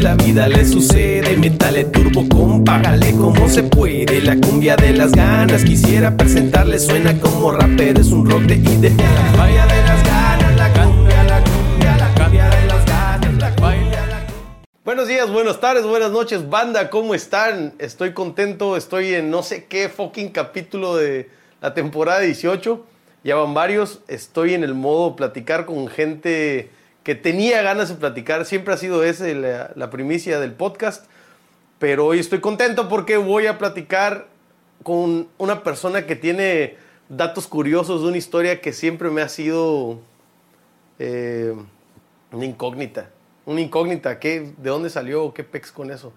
La vida le sucede. Métale turbo, compágale como se puede. La cumbia de las ganas, quisiera presentarle. Suena como rapper, es un rock de idea. Vaya de las ganas, la cumbia, la cumbia, la cumbia de las ganas, la cumbia, la Buenos días, buenas tardes, buenas noches, banda, ¿cómo están? Estoy contento, estoy en no sé qué fucking capítulo de la temporada 18. Ya van varios, estoy en el modo platicar con gente que tenía ganas de platicar, siempre ha sido esa la, primicia del podcast, pero hoy estoy contento porque voy a platicar con una persona que tiene datos curiosos de una historia que siempre me ha sido eh, una incógnita. Una incógnita, ¿qué, ¿de dónde salió? ¿Qué pex con eso?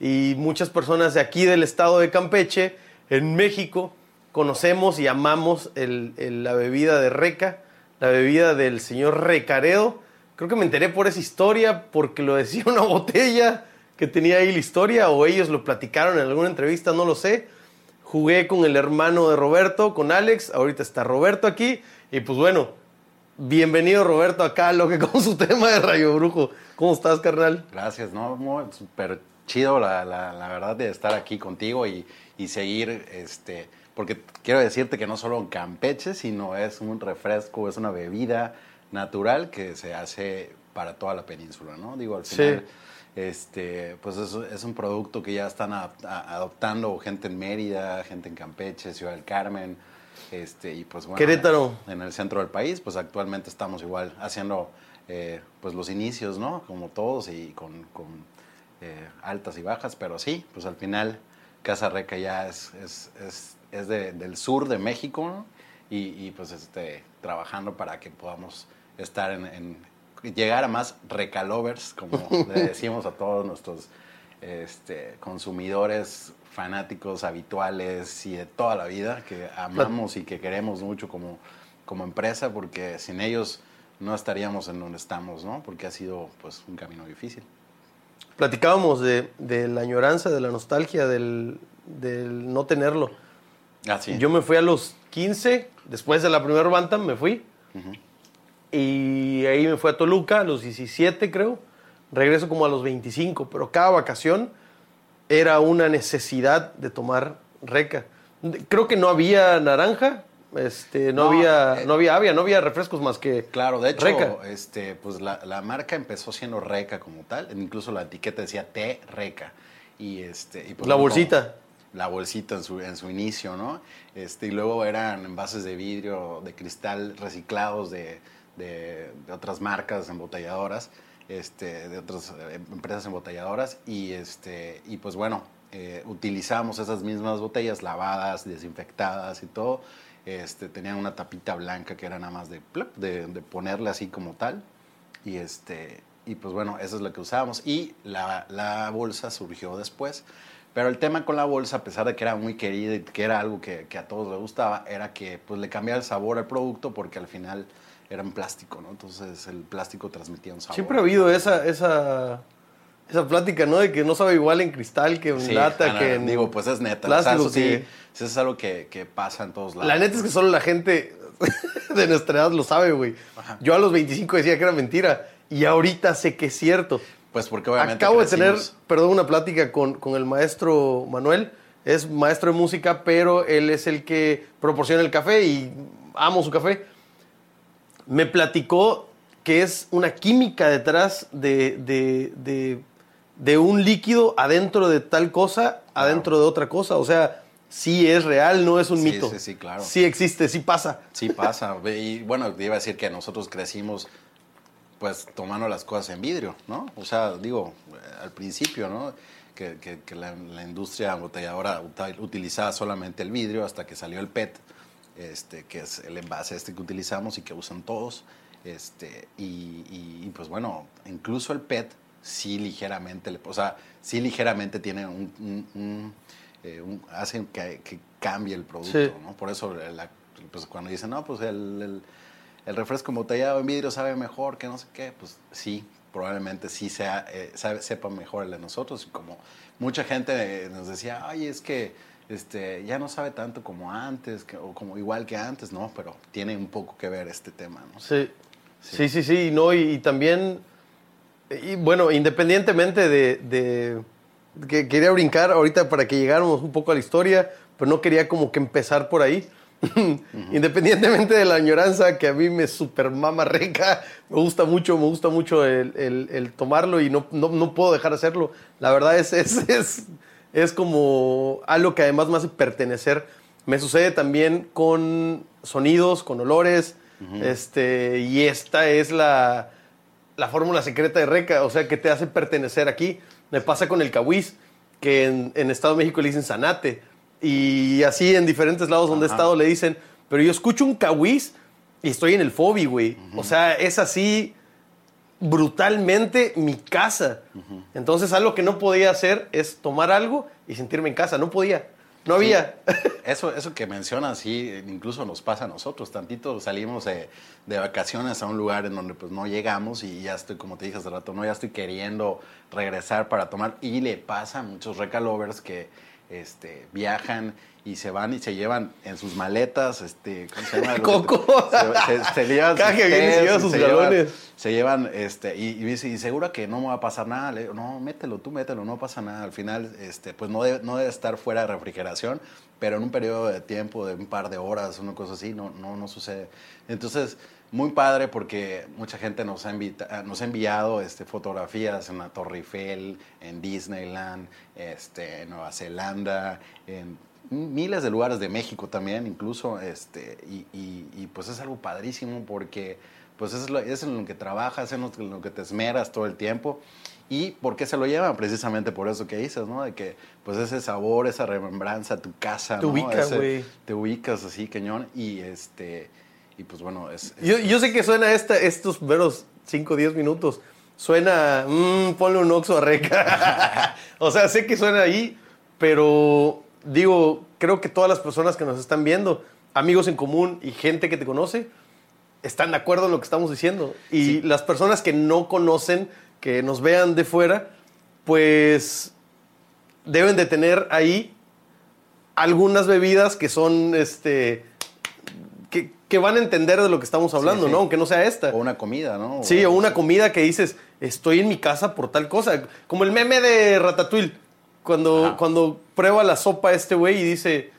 Y muchas personas de aquí del estado de Campeche, en México, conocemos y amamos el- la bebida de Reca, la bebida del señor Recaredo. Creo que me enteré por esa historia, porque lo decía una botella que tenía ahí la historia, o ellos lo platicaron en alguna entrevista, no lo sé. Jugué con el hermano de Roberto, con Alex, ahorita está Roberto aquí, y pues bueno, bienvenido Roberto acá, lo que con su tema de Rayo Brujo. ¿Cómo estás, carnal? Gracias, ¿no? Súper chido la, la- la verdad de estar aquí contigo y, y seguir, este, porque quiero decirte que no solo en Campeche, sino es un refresco, es una bebida natural que se hace para toda la península, ¿no? Digo, al Sí. final, este, pues es, es un producto que ya están a- a- adoptando gente en Mérida, gente en Campeche, Ciudad del Carmen, este, y pues bueno. Querétaro. En el centro del país, pues actualmente estamos igual haciendo eh, pues los inicios, ¿no? Como todos y con, con, eh, altas y bajas, pero sí, pues al final Casa Reca ya es, es, es, es de- del sur de México ¿no? y, y, pues este, trabajando para que podamos estar en, en- llegar a más recalovers, como le decimos a todos nuestros este, consumidores fanáticos habituales y de toda la vida que amamos y que queremos mucho como, como empresa porque sin ellos no estaríamos en donde estamos, ¿no? Porque ha sido pues un camino difícil. Platicábamos de, de la añoranza, de la nostalgia, del, del no tenerlo. Así. Yo me fui a los 15, después de la primera Bantam me fui. Y ahí me fui a Toluca a los 17, creo. Regreso como a los 25, pero cada vacación era una necesidad de tomar reca. Creo que no había naranja, este, no, No, había, eh, no había avia, no había refrescos más que Claro, de hecho, reca. este, pues la, la marca empezó siendo Reca como tal, incluso la etiqueta decía T Reca. Y este, y pues La bolsita. como- La bolsita en su, en su inicio, ¿no? Este, y luego eran envases de vidrio, de cristal reciclados de, de- de otras marcas embotelladoras, este, de otras eh, empresas embotelladoras. Y, este, y pues bueno, eh, utilizamos esas mismas botellas lavadas, desinfectadas y todo. Este, tenían una tapita blanca que era nada más de, plop, de, de ponerle así como tal. Y, este, y pues bueno, eso es lo que usábamos. Y la, la bolsa surgió después. Pero el tema con la bolsa, a pesar de que era muy querida y que era algo que, que a todos les gustaba, era que pues, le cambiaba el sabor al producto porque al final era en plástico, ¿no? Entonces el plástico transmitía un sabor. Siempre ha habido esa, esa, esa plática, ¿no? De que no sabe igual en cristal que en Sí, lata, no, que en... Digo, pues es neta. plástico o sea, eso sí, eso es algo que, que pasa en todos lados. La neta es que solo la gente de nuestra edad lo sabe, güey. Yo a los 25 decía que era mentira y ahorita sé que es cierto. Pues porque obviamente Acabo de tener, crecimos- perdón, una plática con, con el maestro Manuel. Es maestro de música, pero él es el que proporciona el café y amo su café. Me platicó que es una química detrás de, de, de- de un líquido adentro de tal cosa, adentro de otra cosa. O sea, sí es real, no es un Sí, mito. sí, sí, claro. Sí existe, sí pasa. Sí pasa. Y bueno, te iba a decir que nosotros crecimos pues tomando las cosas en vidrio, ¿no? O sea, digo, al principio, ¿no? Que, que- que la, la industria embotelladora utilizaba solamente el vidrio hasta que salió el PET, este, que es el envase este que utilizamos y que usan todos. Este, y, y- y, pues bueno, incluso el PET sí ligeramente, o sea, sí ligeramente tiene un, un- un, eh, un- hacen que, que cambie el producto, Sí. ¿no? Por eso la- pues cuando dicen, no, pues el, el- el refresco embotellado en vidrio sabe mejor que no sé qué, pues sí, probablemente sí sea, eh, sabe- sepa mejor el de nosotros. Y como mucha gente eh, nos decía, ay, es que este, ya no sabe tanto como antes, que- o como igual que antes, ¿no? Pero tiene un poco que ver este tema, ¿no? Sí, sí, sí, sí, no, y, y también Y bueno, independientemente de, de- que quería brincar ahorita para que llegáramos un poco a la historia, pero no quería como que empezar por ahí. Independientemente de la añoranza que a mí me super mama reca, me gusta mucho, me gusta mucho el, el- el tomarlo y no, no, no puedo dejar de hacerlo. La verdad es, es, es, es como algo que además me hace pertenecer. Me sucede también con sonidos, con olores, este, y esta es la, la fórmula secreta de Reca, o sea, que te hace pertenecer aquí. Me pasa con el cahuís, que en, en Estado de México le dicen zanate, y así en diferentes lados donde he estado le dicen, pero yo escucho un cahuís y estoy en el Fobi, güey. O sea, es así brutalmente mi casa. Entonces, algo que no podía hacer es tomar algo y sentirme en casa. No podía. No había. Eso, eso que mencionas, sí, incluso nos pasa a nosotros. Tantito salimos de, de vacaciones a un lugar en donde pues no llegamos y ya estoy, como te dije hace rato, no ya estoy queriendo regresar para tomar. Y le pasa a muchos recalovers que este, viajan y se van y se llevan en sus maletas, este, ¿cómo se llama? Coco. Se, se- se llevan sus viene se lleva sus llevan- galones. se llevan, este, y, y dice, y seguro que no me va a pasar nada. Le digo, no, mételo, tú mételo, no pasa nada. Al final, este, pues no debe, no debe estar fuera de refrigeración, pero en un periodo de tiempo, de un par de horas, una cosa así, no, no, no sucede. Entonces, muy padre porque mucha gente nos ha, invita- nos ha enviado este, fotografías en la Torre Eiffel, en Disneyland, este, en Nueva Zelanda, en miles de lugares de México también, incluso, este, y, y- y, pues es algo padrísimo porque pues es, lo, es en lo que trabajas, en lo, en lo que te esmeras todo el tiempo. ¿Y por qué se lo llevan? Precisamente por eso que dices, ¿no? De que pues ese sabor, esa remembranza, tu casa, Te ¿no? ubica, Ese- güey. Te ubicas así, cañón, y este... Y pues bueno, es... es- Yo, yo sé que suena esta, estos veros 5 o 10 minutos. Suena, mmm, ponle un oxo a reca. o sea, sé que suena ahí, pero digo, creo que todas las personas que nos están viendo, amigos en común y gente que te conoce, están de acuerdo en lo que estamos diciendo. Y Sí. las personas que no conocen, que nos vean de fuera, pues deben de tener ahí algunas bebidas que son, este, que, que van a entender de lo que estamos hablando, sí. ¿no? Aunque no sea esta. O una comida, ¿no? Sí, o una comida que dices, estoy en mi casa por tal cosa. Como el meme de Ratatouille, cuando, Ajá. cuando prueba la sopa este güey y dice,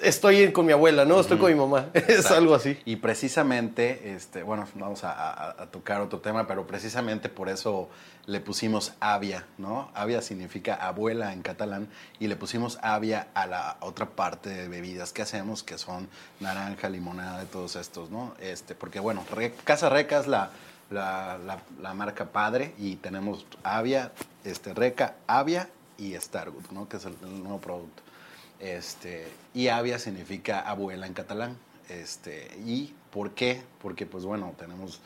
estoy con mi abuela, ¿no? Estoy con mi mamá. Es Exacto. algo así. Y precisamente, este, bueno, vamos a, a- a tocar otro tema, pero precisamente por eso le pusimos avia, ¿no? Avia significa abuela en catalán y le pusimos avia a la otra parte de bebidas que hacemos, que son naranja, limonada y todos estos, ¿no? Este, porque bueno, Re- Casa Reca es la, la, la- la marca padre y tenemos avia, este, Reca, avia y Stargut, ¿no? Que es el- el nuevo producto. Este, y Avia significa abuela en catalán. Este, ¿Y por qué? Porque, pues bueno, tenemos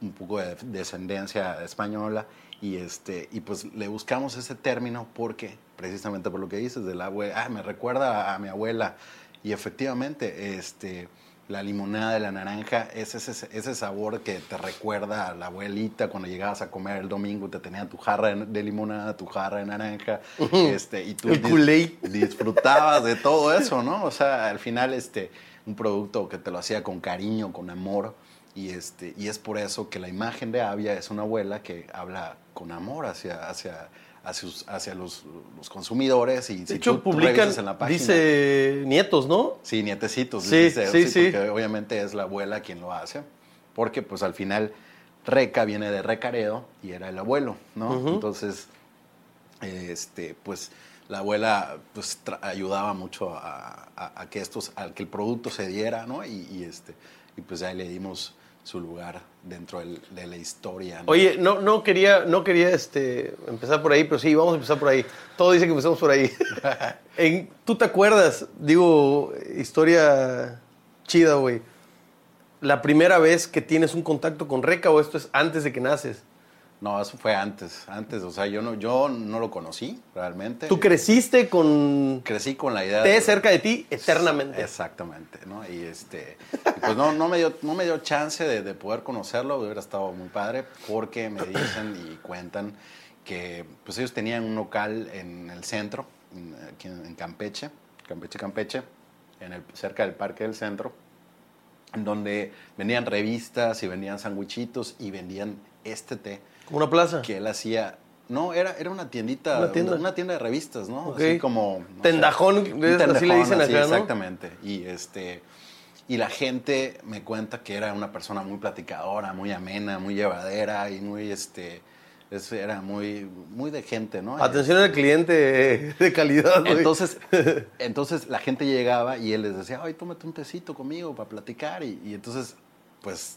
un poco de descendencia española y, este, y pues le buscamos ese término porque, precisamente por lo que dices, del abuela, ah, me recuerda a, mi abuela. Y efectivamente, este, la limonada de la naranja es ese, ese sabor que te recuerda a la abuelita cuando llegabas a comer el domingo, te tenía tu jarra de, limonada, tu jarra de naranja, este, y tú dis- disfrutabas de todo eso, ¿no? O sea, al final, este, un producto que te lo hacía con cariño, con amor, y, este, y es por eso que la imagen de Avia es una abuela que habla con amor hacia, hacia, hacia, los, los consumidores. Y De si hecho, tú- publican, en la página, dice nietos, ¿no? Sí, nietecitos. Sí, dice, sí, sí. Porque obviamente es la abuela quien lo hace. Porque pues al final Reca viene de Recaredo y era el abuelo, ¿no? Entonces, este, pues la abuela pues ayudaba mucho a, a- a que estos, al que el producto se diera, ¿no? Y, y, este, y pues ahí le dimos su lugar dentro del- de la historia. ¿no? Oye, no, no quería, no quería este, empezar por ahí, pero sí, vamos a empezar por ahí. Todo dice que empezamos por ahí. En- ¿Tú te acuerdas? Digo, historia chida, güey. La primera vez que tienes un contacto con Reca o esto es antes de que naces. No, eso fue antes, antes, o sea, yo no, yo no lo conocí realmente. Tú creciste con Crecí con la idea T cerca de ti eternamente. Exactamente, ¿no? Y este, pues no, no, me dio, no me dio chance de, de poder conocerlo, hubiera estado muy padre, porque me dicen y cuentan que pues ellos tenían un local en el centro, en, aquí en, Campeche, Campeche, Campeche, en el, cerca del Parque del Centro, en donde vendían revistas y vendían sandwichitos y vendían este té una plaza. que él hacía. No, era, era una tiendita, Una tienda. una tienda de revistas, ¿no? Así como. no sé, Tendajón, así le dicen así, acá, ¿no? Exactamente. Y este. Y la gente me cuenta que era una persona muy platicadora, muy amena, muy llevadera y muy este. es- era muy, muy de gente, ¿no? Atención al cliente eh, de calidad. güey. Entonces, entonces la gente llegaba y él les decía, ay, tómate un tecito conmigo para platicar. Y, y entonces, pues,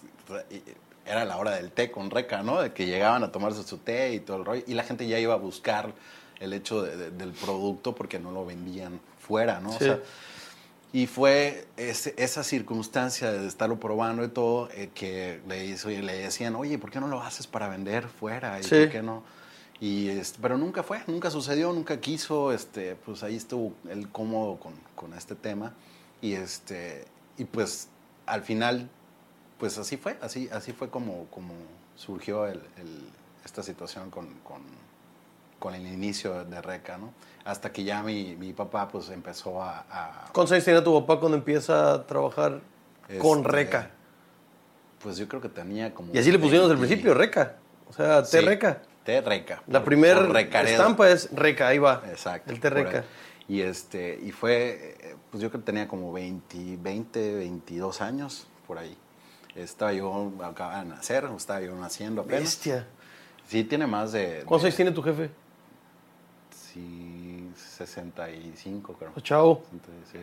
era la hora del té con Reca, ¿no? De que llegaban a tomarse su té y todo el rollo. Y la gente ya iba a buscar el hecho de- de- del producto porque no lo vendían fuera, ¿no? O Sí. sea, y fue ese- esa circunstancia de estarlo probando y todo, eh, que le, hizo, y le decían, oye, ¿por qué no lo haces para vender fuera? ¿Y Sí. por qué no? Y, este, pero nunca fue, nunca sucedió, nunca quiso, este, pues ahí estuvo él cómodo con, con este tema. Y, este, y pues al final, pues así fue, así, así fue como, como surgió el- el- esta situación con, con, con el inicio de Reca, ¿no? Hasta que ya mi, mi papá pues empezó a... a- ¿Cuántos años tenía tu papá cuando empieza a trabajar con Este, Reca? Pues yo creo que tenía como... Y así le pusimos al 20. principio, Reca. O sea, Sí, Reca. Té Reca. La primera estampa es Reca, ahí va. Exacto. El por Reca. Y, este, y fue, eh, pues yo creo que tenía como 20, 20, 22 años por ahí. Estaba yo, acababa de nacer, o estaba yo naciendo apenas. Bestia. Sí, tiene más de... ¿Cuántos años tiene tu jefe? Sí, 65 creo. O chavo. Sí.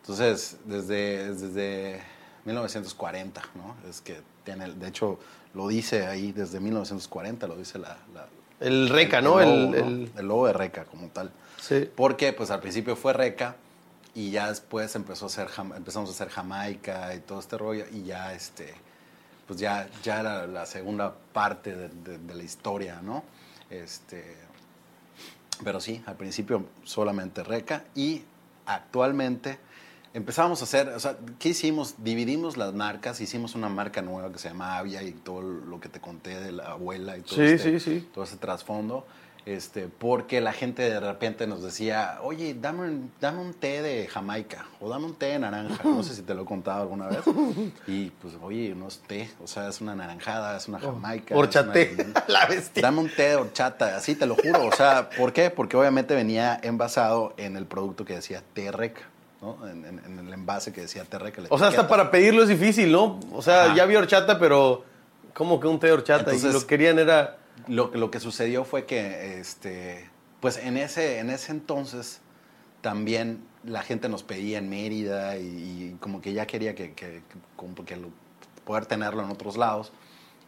Entonces, desde, desde 1940, ¿no? Es que tiene, de hecho, lo dice ahí, desde 1940 lo dice la... la- El Reca, ¿no? El, ¿no? el- El logo de Reca como tal. sí. Porque pues al principio fue Reca y ya después empezó a hacer empezamos a hacer Jamaica y todo este rollo y ya este pues ya ya era la segunda parte de, de- de la historia, ¿no? Este pero sí, al principio solamente Reca y actualmente empezamos a hacer, o sea, ¿qué hicimos? Dividimos las marcas, hicimos una marca nueva que se llama Avia y todo lo que te conté de la abuela y todo, Sí, este, sí, sí. todo ese trasfondo. Este, porque la gente de repente nos decía, oye, dame un, dame un té de Jamaica o dame un té de naranja. No sé si te lo he contado alguna vez. Y pues, oye, no es té, o sea, es una naranjada, es una Jamaica. es Horchate, una- la bestia. Dame un té de horchata, así te lo juro. O sea, ¿por qué? Porque obviamente venía envasado en el producto que decía té reca, ¿no? En, en- en el envase que decía té reca. la O sea, hasta para pedirlo es difícil, ¿no? O sea, Ajá. ya vi horchata, pero como que un té de horchata. y Entonces- lo que querían era... Lo, lo que sucedió fue que, este, pues en ese, en ese entonces también la gente nos pedía en Mérida y, y como que ya quería que, que- que- como que lo- poder tenerlo en otros lados.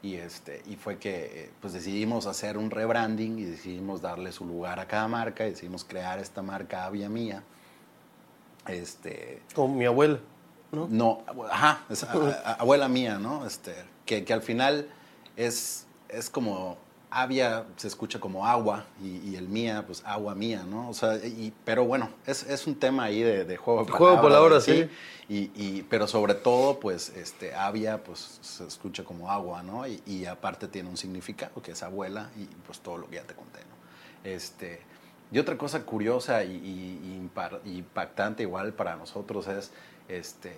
Y, este, y fue que eh, pues decidimos hacer un rebranding y decidimos darle su lugar a cada marca y decidimos crear esta marca Avia Mía. Este, Como mi abuela, ¿no? no, ajá, es a- a- abuela mía, ¿no? Este, que, que al final es, es como, Avia se escucha como agua y, y el mía, pues agua mía, ¿no? O sea, y, pero bueno, es, es un tema ahí de, de juego de Juego palabras, Y, y, pero sobre todo, pues, este, Avia, pues, se escucha como agua, ¿no? Y, aparte tiene un significado, que es abuela y pues todo lo que ya te conté, ¿no? Este, y otra cosa curiosa y, impactante igual para nosotros es este,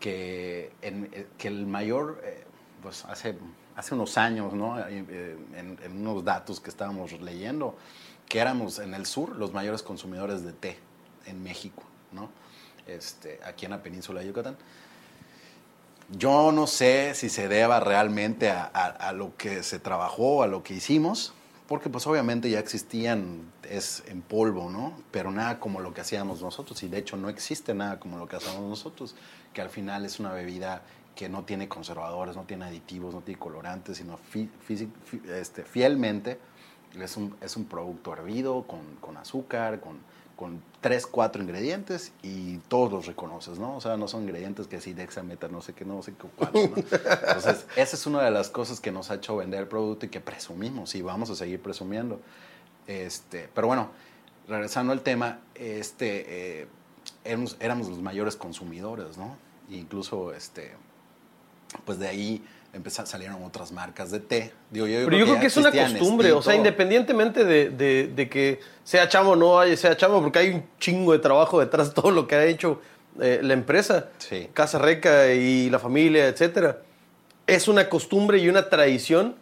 que, en- eh, que el mayor, eh, pues hace, hace unos años, ¿no? Eh, en, en unos datos que estábamos leyendo, que éramos en el sur los mayores consumidores de té en México, ¿no? Este, aquí en la península de Yucatán. Yo no sé si se deba realmente a, a- a lo que se trabajó, a lo que hicimos, porque pues obviamente ya existían, es en polvo, ¿no? Pero nada como lo que hacíamos nosotros, y de hecho no existe nada como lo que hacemos nosotros, que al final es una bebida que no tiene conservadores, no tiene aditivos, no tiene colorantes, sino fi- fisi- fi- este, fielmente es un, es un producto hervido con, con azúcar, con, con tres, cuatro ingredientes y todos los reconoces, ¿no? O sea, no son ingredientes que si dexameta, no sé qué, no sé qué cuál, ¿no? Entonces, esa es una de las cosas que nos ha hecho vender el producto y que presumimos y vamos a seguir presumiendo. Este, pero bueno, regresando al tema, este, eh, éramos, éramos los mayores consumidores, ¿no? Incluso, este, pues de ahí empezaron, salieron otras marcas de té. Digo, yo, Pero yo creo que es una costumbre, o sea, independientemente de, de- de que sea chamo o no sea chamo, porque hay un chingo de trabajo detrás de todo lo que ha hecho eh, la empresa, Sí. Casa Reca y la familia, etcétera. Es una costumbre y una tradición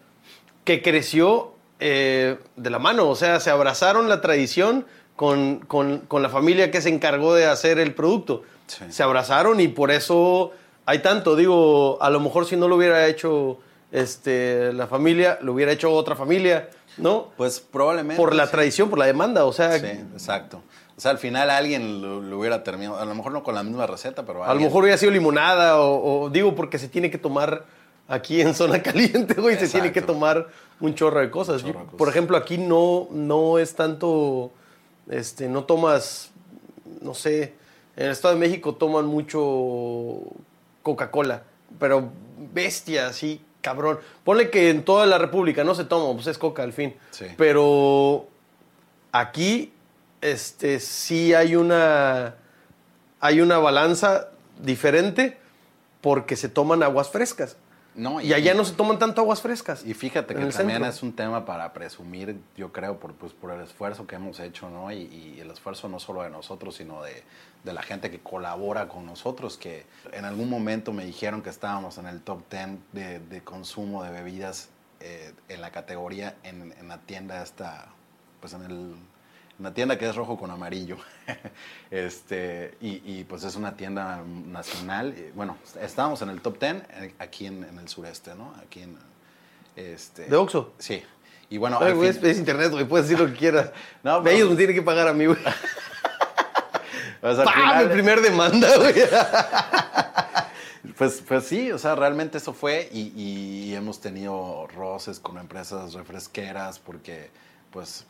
que creció eh, de la mano, o sea, se abrazaron la tradición con, con- con la familia que se encargó de hacer el producto. Sí. Se abrazaron y por eso hay tanto, digo, a lo mejor si no lo hubiera hecho este, la familia, lo hubiera hecho otra familia, ¿no? Pues probablemente. Por la sí. tradición, por la demanda, o sea, Sí, exacto. O sea, al final alguien lo, lo hubiera terminado, a lo mejor no con la misma receta, pero a lo mejor hubiera sido limonada o, o digo porque se tiene que tomar aquí en zona caliente, güey, se tiene que tomar un chorro de cosas. Un chorro de Yo, cosas. Por ejemplo, aquí no, no es tanto, este, no tomas, no sé, en el Estado de México toman mucho Coca-Cola, pero bestia, así, cabrón. Ponle que en toda la República no se toma, pues es Coca al fin. Sí. Pero aquí, este, sí hay una, hay una balanza diferente porque se toman aguas frescas. No, Y allá no se toman tanto aguas frescas. Y fíjate que también centro. es un tema para presumir, yo creo, por, pues, por el esfuerzo que hemos hecho, ¿no? Y, y el esfuerzo no solo de nosotros, sino de, de la gente que colabora con nosotros, que en algún momento me dijeron que estábamos en el top 10 de, de consumo de bebidas eh, en la categoría, en, en la tienda esta, pues en el... en la tienda que es rojo con amarillo. este, y, y, pues es una tienda nacional. Bueno, estábamos en el top 10 eh, aquí en, en el sureste, ¿no? Aquí en... Este, ¿De Oxxo? Sí. Y bueno, Ay, güey, fin- es, internet, güey, puedes decir lo que quieras. No, pero- Ellos me tienen que pagar a mí, güey. al ¡Pam! final- Mi primer demanda, güey. Pues, pues sí, o sea, realmente eso fue y, y hemos tenido roces con empresas refresqueras porque pues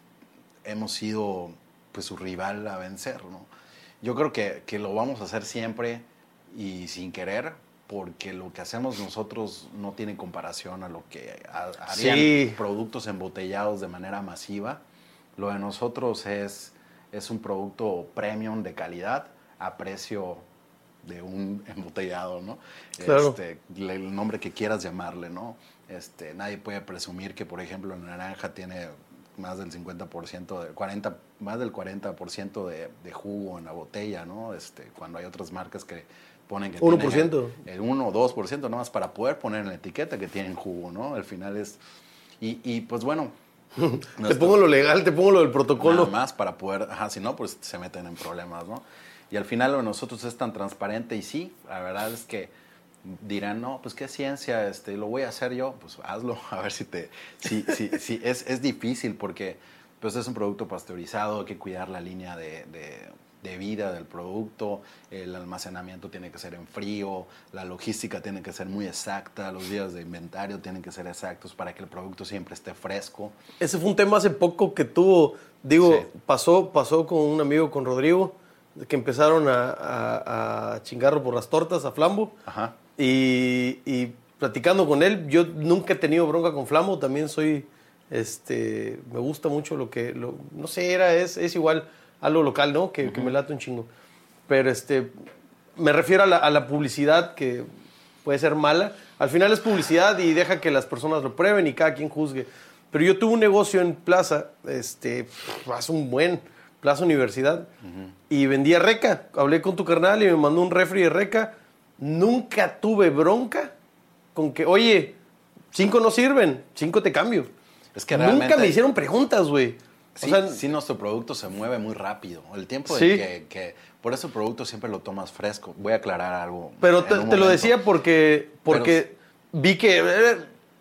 hemos sido pues su rival a vencer, ¿no? Yo creo que, que lo vamos a hacer siempre y sin querer porque lo que hacemos nosotros no tiene comparación a lo que ha- harían Sí. productos embotellados de manera masiva. Lo de nosotros es, es un producto premium de calidad a precio de un embotellado, ¿no? Claro. Este, el nombre que quieras llamarle, ¿no? Este, nadie puede presumir que, por ejemplo, la naranja tiene más del 50%, de, 40, más del 40% de, de jugo en la botella, ¿no? Este, cuando hay otras marcas que ponen que 1%. tienen el 1 o 2%, nada más para poder poner en la etiqueta que tienen jugo, ¿no? Al final es... Y, y, pues bueno... Te pongo lo legal, te pongo lo del protocolo. Nada más para poder, ajá, si no, pues se meten en problemas, ¿no? Y al final lo de nosotros es tan transparente y sí, la verdad es que dirán, no, pues qué ciencia, este, lo voy a hacer yo, pues hazlo, a ver si te, si, si, si es, es difícil porque pues es un producto pasteurizado, hay que cuidar la línea de, de- de vida del producto, el almacenamiento tiene que ser en frío, la logística tiene que ser muy exacta, los días de inventario tienen que ser exactos para que el producto siempre esté fresco. Ese fue un tema hace poco que tuvo, digo, Sí. pasó, pasó con un amigo, con Rodrigo, que empezaron a, a, a chingarlo por las tortas a Flambo. Ajá. Y, y platicando con él, yo nunca he tenido bronca con Flambo, también soy, este, me gusta mucho lo que, lo- no sé, era, es, es igual algo local, ¿no? Que, que me late un chingo. Pero este, me refiero a la, a la publicidad que puede ser mala. Al final es publicidad y deja que las personas lo prueben y cada quien juzgue. Pero yo tuve un negocio en Plaza, este, hace un buen, Plaza Universidad, y vendía reca. Hablé con tu carnal y me mandó un refri de reca. Nunca tuve bronca con que, oye, cinco no sirven, cinco te cambio. Es que Nunca me hicieron preguntas, güey. Sí, o sea, sí, nuestro producto se mueve muy rápido. El tiempo Sí. de que, que- Por eso el producto siempre lo tomas fresco. Voy a aclarar algo. Pero te, lo decía porque, porque vi que eh,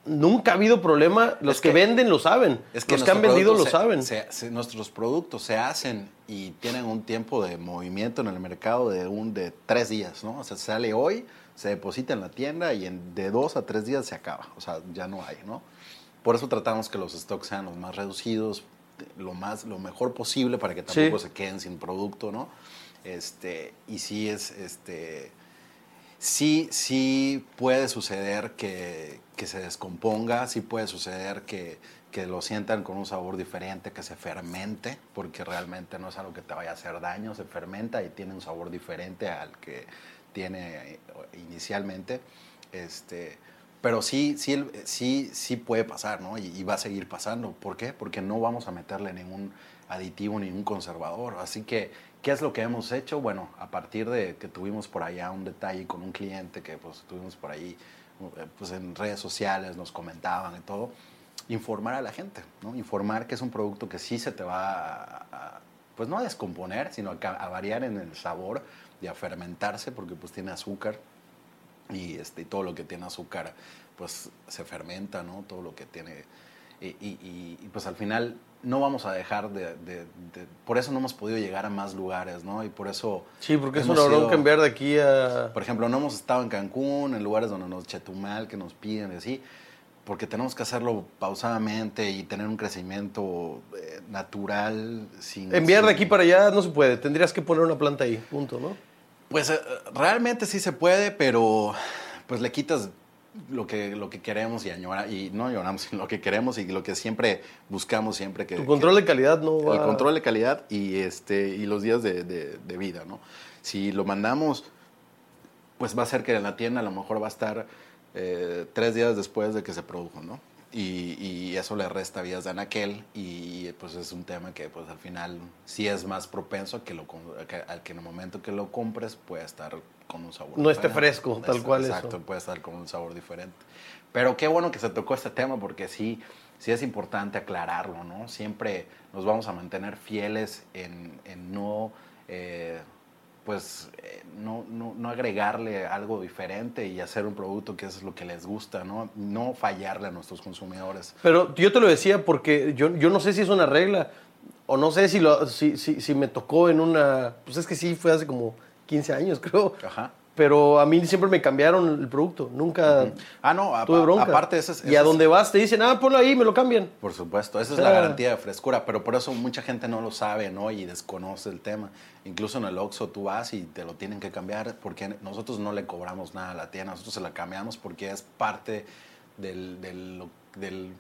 nunca ha habido problema. Los Es que, que- venden lo saben. Es que los que han vendido lo se- saben. se- se- nuestros productos se hacen y tienen un tiempo de movimiento en el mercado de un de tres días, ¿no? O sea, sale hoy, se deposita en la tienda y en de dos a tres días se acaba. O sea, ya no hay, ¿no? Por eso tratamos que los stocks sean los más reducidos, lo más, lo mejor posible para que tampoco Sí. se queden sin producto, ¿no? Este, y sí es, este, sí, sí puede suceder que, que se descomponga, sí puede suceder que, que lo sientan con un sabor diferente, que se fermente, porque realmente no es algo que te vaya a hacer daño, se fermenta y tiene un sabor diferente al que tiene eh, inicialmente. Este, pero sí, sí, sí, sí puede pasar, ¿no? Y, y va a seguir pasando. ¿Por qué? Porque no vamos a meterle ningún aditivo, ningún conservador. Así que, ¿qué es lo que hemos hecho? Bueno, a partir de que tuvimos por allá un detalle con un cliente que pues tuvimos por ahí, eh, pues en redes sociales nos comentaban y todo, informar a la gente, ¿no? Informar que es un producto que sí se te va a, pues no a descomponer, sino a, a, variar en el sabor y a fermentarse porque pues tiene azúcar y, este, y todo lo que tiene azúcar pues se fermenta, ¿no? Todo lo que tiene... Y, y, y pues al final no vamos a dejar de, de, de, Por eso no hemos podido llegar a más lugares, ¿no? Y por eso... Sí, porque es una bronca cambiar de aquí a... Por ejemplo, no hemos estado en Cancún, en lugares donde nos chetumal, que nos piden y así, porque tenemos que hacerlo pausadamente y tener un crecimiento eh, natural sin... Enviar sin... de aquí para allá no se puede, tendrías que poner una planta ahí, punto, ¿no? Pues eh, realmente sí se puede, pero pues le quitas lo que, lo que queremos y añora, y no lloramos, sino lo que queremos y lo que siempre buscamos siempre que... Tu control que, de calidad no va... El control de calidad y, este, y los días de, de, de, vida, ¿no? Si lo mandamos, pues va a ser que en la tienda a lo mejor va a estar eh, tres días después de que se produjo, ¿no? Y, y, eso le resta vías de anaquel y pues es un tema que pues al final sí es más propenso a que, lo, a que, al que en el momento que lo compres pueda estar con un sabor no esté fresco tal cual exacto eso. puede estar con un sabor diferente pero qué bueno que se tocó este tema porque sí sí es importante aclararlo no siempre nos vamos a mantener fieles en, en no eh, pues eh, no, no, no, agregarle algo diferente y hacer un producto que es lo que les gusta, ¿no? No fallarle a nuestros consumidores. Pero yo te lo decía porque yo, yo no sé si es una regla o no sé si, lo, si, si, si me tocó en una... Pues es que sí, fue hace como 15 años, creo. Ajá. Pero a mí siempre me cambiaron el producto. Nunca uh -huh. ah, no, tuve bronca. aparte Y a donde vas te dicen, ah, ponlo ahí, me lo cambian. Por supuesto, esa es la garantía de frescura, pero por eso mucha gente no lo sabe, ¿no? Y desconoce el tema. Incluso en el Oxxo tú vas y te lo tienen que cambiar porque nosotros no le cobramos nada a la tienda, nosotros se la cambiamos porque es parte del... del, del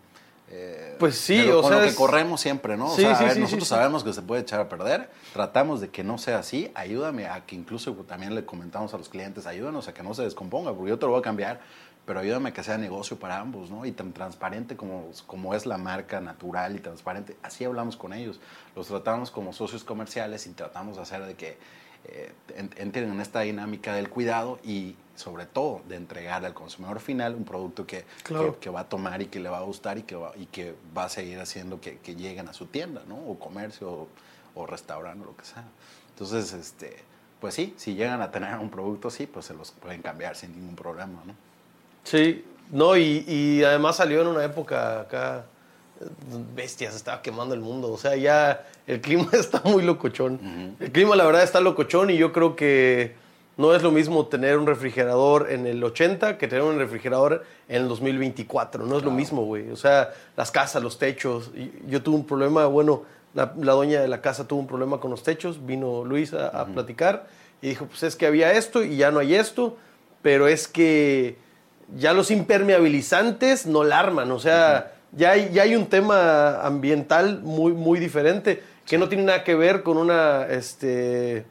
eh, pues sí, o con sea, lo que es... corremos siempre, ¿no? Sí, o sea, sí, a ver, sí, nosotros sabemos que se puede echar a perder, tratamos de que no sea así, ayúdame a que incluso también le comentamos a los clientes, ayúdanos a que no se descomponga, porque yo te lo voy a cambiar, pero ayúdame a que sea negocio para ambos, ¿no? Y tan transparente como, como es la marca, natural y transparente, así hablamos con ellos, los tratamos como socios comerciales y tratamos de hacer de que eh, entren en esta dinámica del cuidado y sobre todo de entregar al consumidor final un producto que, claro. que, que, va a tomar y que le va a gustar y que va, y que va a seguir haciendo que, que lleguen a su tienda, ¿no? O comercio o, o restaurante o lo que sea. Entonces, este, pues sí, si llegan a tener un producto así, pues se los pueden cambiar sin ningún problema, ¿no? Sí, no, y, y además salió en una época acá bestias, estaba quemando el mundo. O sea, ya el clima está muy locochón. Uh -huh. El clima, la verdad, está locochón y yo creo que no es lo mismo tener un refrigerador en el 80 que tener un refrigerador en el 2024. No es claro. lo mismo, güey. O sea, las casas, los techos. Yo tuve un problema, bueno, la, la, doña de la casa tuvo un problema con los techos. Vino Luis a, a uh -huh. platicar y dijo, pues es que había esto y ya no hay esto, pero es que ya los impermeabilizantes no la arman. O sea... Uh -huh ya hay, ya hay un tema ambiental muy, muy diferente que no tiene nada que ver con una, este,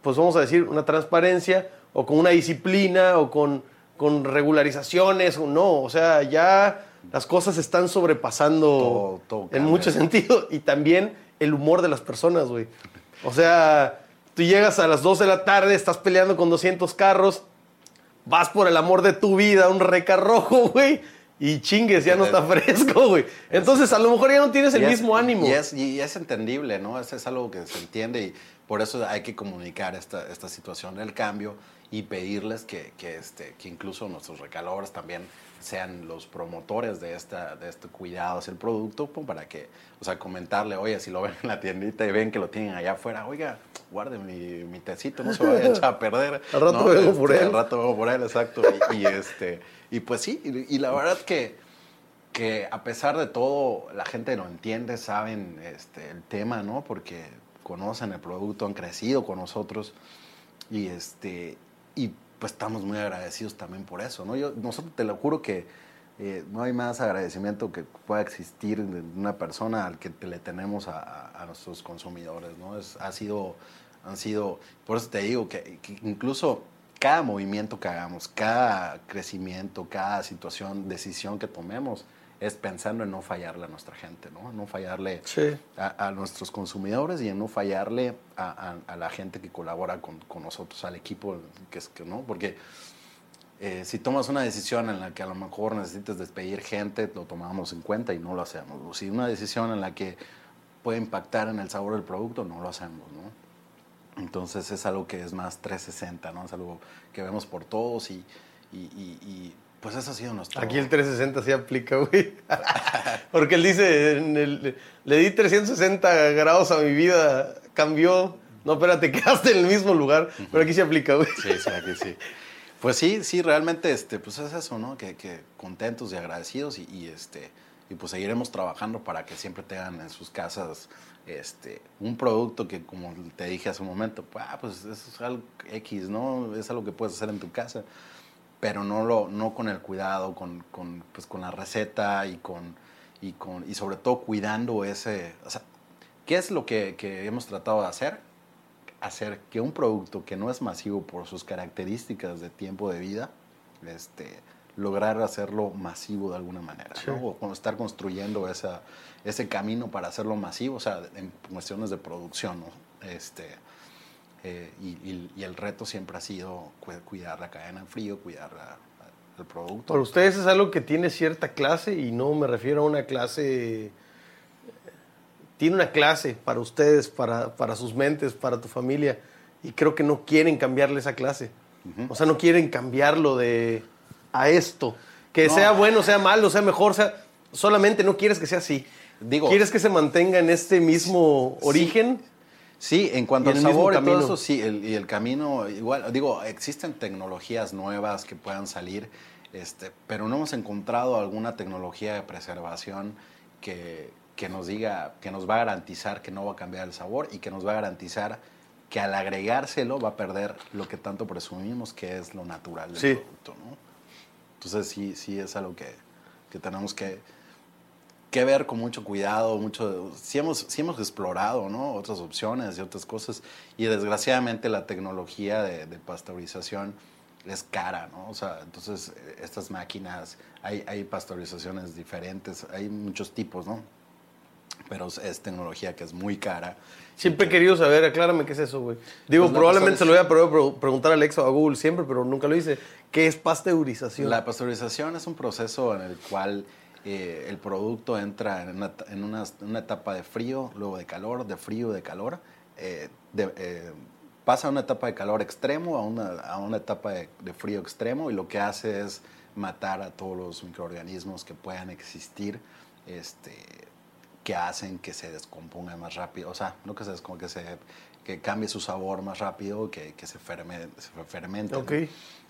pues vamos a decir, una transparencia o con una disciplina o con, con regularizaciones. No, o sea, ya las cosas están sobrepasando todo, todo en muchos sentidos y también el humor de las personas, güey. O sea, tú llegas a las 2 de la tarde, estás peleando con 200 carros, vas por el amor de tu vida, un recarrojo, güey y chingues, ya no está fresco, güey. Entonces, a lo mejor ya no tienes el y mismo es, ánimo. Y es, y es, entendible, ¿no? Es, es, algo que se entiende y por eso hay que comunicar esta, esta situación del cambio y pedirles que, que, este, que incluso nuestros recalores también sean los promotores de, esta, de este cuidado hacia el producto, pues, para que, o sea, comentarle, oye, si lo ven en la tiendita y ven que lo tienen allá afuera, oiga, guarde mi, mi tecito, no se vaya a echar a perder. al rato ¿no? vengo por este, él. Al rato vengo por él, exacto. Y, y este, y pues sí, y, la verdad que, que a pesar de todo, la gente lo entiende, saben este, el tema, ¿no? Porque conocen el producto, han crecido con nosotros y, este, y pues estamos muy agradecidos también por eso, ¿no? Yo, nosotros te lo juro que eh, no hay más agradecimiento que pueda existir de una persona al que le tenemos a, a, nuestros consumidores, ¿no? Es, ha sido, han sido, por eso te digo que incluso cada movimiento que hagamos, cada crecimiento, cada situación, decisión que tomemos, es pensando en no fallarle a nuestra gente, ¿no? No fallarle sí. a, a, nuestros consumidores y en no fallarle a, a la gente que colabora con, con, nosotros, al equipo, que es que no, porque eh, si tomas una decisión en la que a lo mejor necesitas despedir gente, lo tomamos en cuenta y no lo hacemos. O si una decisión en la que puede impactar en el sabor del producto, no lo hacemos, ¿no? Entonces es algo que es más 360, ¿no? Es algo que vemos por todos y, y, y- y, pues eso ha sido nuestro... Aquí el 360 sí aplica, güey. Porque él dice, en el- le di 360 grados a mi vida, cambió. No, espérate, quedaste en el mismo lugar. Pero aquí sí aplica, güey. Sí, sí, aquí sí. Pues sí, sí, realmente, este, pues es eso, ¿no? Que, que contentos y agradecidos y, y, este, y pues seguiremos trabajando para que siempre tengan en sus casas, este, un producto que, como te dije hace un momento, pues, ah, pues eso es algo X, ¿no? Es algo que puedes hacer en tu casa, pero no lo, no con el cuidado, con, con, pues, con la receta y con, y con, y sobre todo cuidando ese, o sea, ¿qué es lo que, que hemos tratado de hacer? hacer que un producto que no es masivo por sus características de tiempo de vida, este, lograr hacerlo masivo de alguna manera, Sí. ¿no? O estar construyendo esa, ese camino para hacerlo masivo, o sea, en cuestiones de producción, ¿no? Este, eh, y, y- y el reto siempre ha sido cu- cuidar la cadena en frío, cuidar la- el producto. Para ustedes es algo que tiene cierta clase y no me refiero a una clase... Tiene una clase para ustedes, para, para sus mentes, para tu familia. Y creo que no quieren cambiarle esa clase. O sea, no quieren cambiarlo de a esto. Que No. sea bueno, sea malo, sea mejor, sea... Solamente no quieres que sea así. Digo- quieres que se mantenga en este mismo origen. Sí, en cuanto al sabor y todo eso, sí, el- y el camino, igual, digo, existen tecnologías nuevas que puedan salir, este, pero no hemos encontrado alguna tecnología de preservación que, que nos diga, que nos va a garantizar que no va a cambiar el sabor y que nos va a garantizar que al agregárselo va a perder lo que tanto presumimos que es lo natural del Sí. producto, ¿no? Entonces sí, sí es algo que, que tenemos que, que ver con mucho cuidado, mucho, sí hemos, sí hemos explorado, ¿no? Otras opciones y otras cosas. Y desgraciadamente la tecnología de, de pasteurización es cara, ¿no? O sea, entonces eh, estas máquinas, hay, hay pasteurizaciones diferentes, hay muchos tipos, ¿no? Pero es- tecnología que es muy cara. Siempre he querido saber, aclárame qué es eso, güey. Digo, Pues la probablemente se lo voy a pre- preguntar a Alexa o a Google siempre, pero nunca lo hice. ¿Qué es pasteurización? La pasteurización es un proceso en el cual eh, el producto entra en, una, en una- una etapa de frío, luego de calor, de frío, de calor. eh, de- eh, pasa a una etapa de calor extremo a una, a una etapa de, de frío extremo y lo que hace es matar a todos los microorganismos que puedan existir, este, que hacen que se descompongan más rápido. O sea, no que se descomponga, que, se, que cambie su sabor más rápido, que, que se, ferme, se fermente. Ok.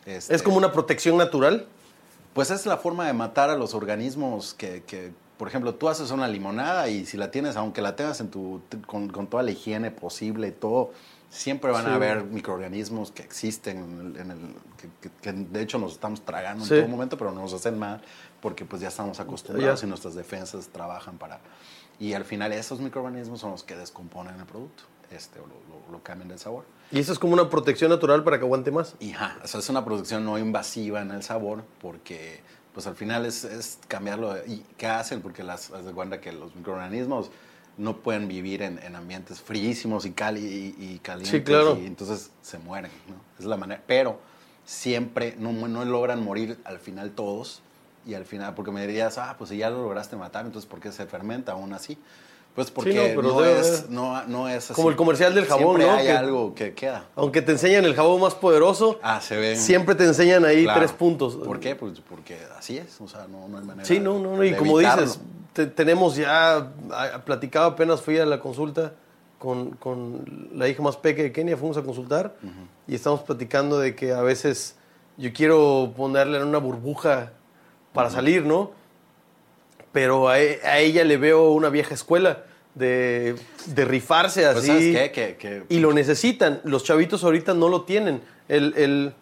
Este, ¿Es como una protección natural? Pues es la forma de matar a los organismos que, que, por ejemplo, tú haces una limonada y si la tienes, aunque la tengas en tu, con, con toda la higiene posible y todo, siempre van Sí. a haber microorganismos que existen, en el, en el- que, que- que de hecho nos estamos tragando Sí. en todo momento, pero nos hacen mal porque pues ya estamos acostumbrados Ya. y nuestras defensas trabajan para... Y al final esos microorganismos son los que descomponen el producto, este, o lo, lo- lo cambian de sabor. Y eso es como una protección natural para que aguante más. Y ja, o sea, es una producción no invasiva en el sabor porque pues al final es, es cambiarlo. ¿Y qué hacen? Porque las, haz de cuenta que los microorganismos no pueden vivir en, en ambientes fríísimos y, cali, y, y calientes. Sí, claro. Y entonces se mueren, ¿no? Es la manera. Pero siempre no, no logran morir al final todos. Y al final, porque me dirías, ah, pues si ya lo lograste matar, entonces ¿por qué se fermenta aún así? Pues porque no, pero no, es, haber- no, no es así. Como el comercial del jabón, Siempre ¿no? hay Que- algo que queda. Aunque te enseñan el jabón más poderoso, Ah, se ven. siempre te enseñan ahí Claro. tres puntos. ¿Por qué? Pues porque así es, o sea, no, no hay manera Sí, no, no, no. Y de como evitarlo. dices, te- tenemos ya, platicado apenas fui a la consulta con, con la hija más pequeña de Kenia, fuimos a consultar y estamos platicando de que a veces yo quiero ponerle en una burbuja para salir, ¿no? Pero a, e- a ella le veo una vieja escuela de, de rifarse así. Pues, ¿sabes qué? Que, que- Y lo necesitan. Los chavitos ahorita no lo tienen. El, el-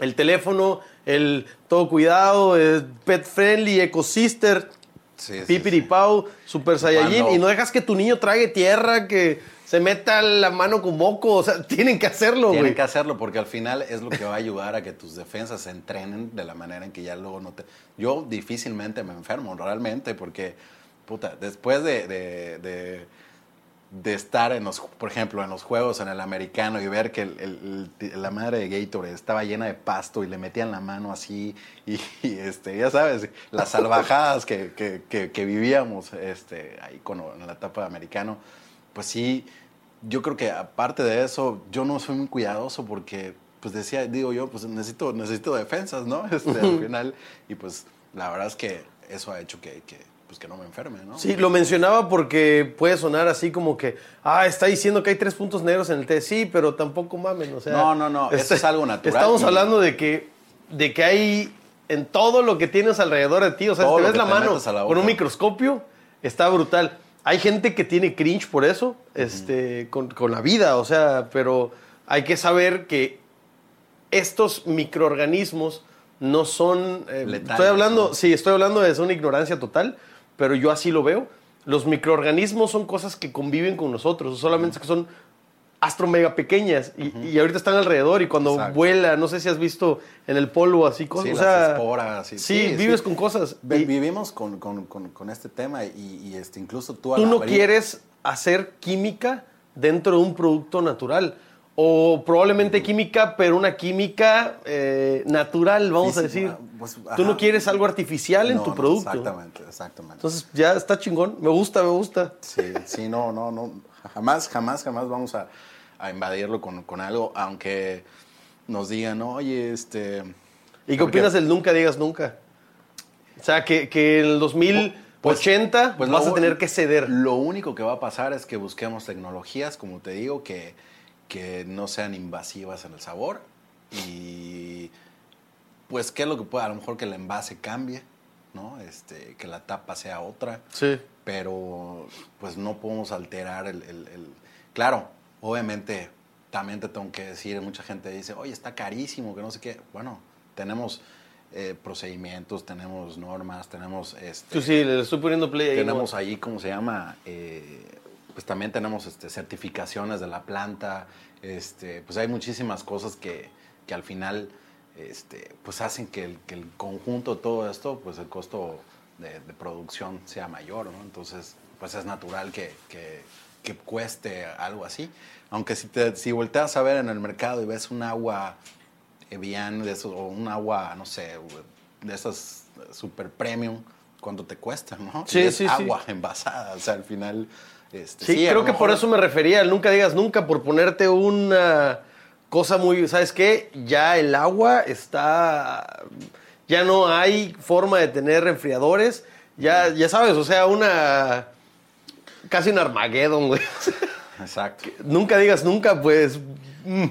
el teléfono, el todo cuidado, el pet friendly, ecosister, sí, sí, pipiripau, super saiyajin. Cuando- Y no dejas que tu niño trague tierra, que se meta la mano con moco. O sea, tienen que hacerlo, Tienen güey. que hacerlo porque al final es lo que va a ayudar a que tus defensas se entrenen de la manera en que ya luego no te... Yo difícilmente me enfermo realmente porque, puta, después de, de, de, de estar en los, por ejemplo, en los juegos en el americano y ver que el- el- la madre de Gatorade estaba llena de pasto y le metían la mano así y, y, este, ya sabes, las salvajadas que, que- que- que vivíamos este, ahí con, en la etapa de americano, pues sí, yo creo que aparte de eso, yo no soy muy cuidadoso porque, pues decía, digo yo, pues necesito, necesito defensas, ¿no? Este, al final, y pues la verdad es que eso ha hecho que, que, pues, que no me enferme, ¿no? Sí, lo mencionaba porque puede sonar así como que, ah, está diciendo que hay tres puntos negros en el té. Sí, pero tampoco mamen, o sea. No, no, no, esto es algo natural Estamos y- hablando de que, de que hay en todo lo que tienes alrededor de ti, o sea, si te ves la te mano la con un microscopio, está brutal. Hay gente que tiene cringe por eso, este, con, con la vida, o sea, pero hay que saber que estos microorganismos no son. eh, Letales, estoy hablando, ¿no? sí, estoy hablando de una ignorancia total, pero yo así lo veo. Los microorganismos son cosas que conviven con nosotros, solamente que son astro mega pequeñas y, y ahorita están alrededor y cuando Exacto. vuela, no sé si has visto en el polvo así cosas. Sí, o las sea, esporas. y- sí, vives con cosas. Y Vivimos con, con- con- con este tema y, y, este, incluso tú al tú no abrir- quieres hacer química dentro de un producto natural. O probablemente química, pero una química eh, natural, vamos a decir. pues, Tú no quieres algo artificial en No, tu no, producto. Exactamente, exactamente. Entonces ya está chingón. Me gusta, me gusta. Sí, sí, no, no, no. Jamás, jamás, jamás vamos a, a invadirlo con, con algo, aunque nos digan, oye, este. ¿Y qué opinas del nunca digas nunca? O sea, que, que en el 2080 pues vas lo- a tener que ceder. Lo único que va a pasar es que busquemos tecnologías, como te digo, que, que no sean invasivas en el sabor. Y pues, ¿qué es lo que puede? A lo mejor que el envase cambie, ¿no? Este, que la tapa sea otra. Sí. Pero pues no podemos alterar el, el- el- Claro, obviamente, también te tengo que decir, mucha gente dice, oye, está carísimo, que no sé qué. Bueno, tenemos eh, procedimientos, tenemos normas, tenemos... Este, Tú sí, le estoy poniendo play ahí. tenemos ¿no? ahí, ¿cómo se llama? Eh, pues también tenemos este, certificaciones de la planta. Este, pues hay muchísimas cosas que, que al final este, pues hacen que el, que el conjunto de todo esto, pues el costo de, de producción sea mayor, ¿no? Entonces, pues es natural que, que- que cueste algo así. Aunque si, te, si volteas a ver en el mercado y ves un agua Evian de esos, o un agua, no sé, de esas super premium, ¿cuánto te cuesta, no? Sí, es sí, sí. agua envasada, o sea, al final... Este, Sí, a creo que por eso me refería nunca digas nunca, por ponerte una cosa muy, ¿sabes qué? Ya el agua está, ya no hay forma de tener enfriadores, ya, ya sabes, o sea, una, casi un Armageddon, güey. Exacto. nunca digas nunca, pues, mm,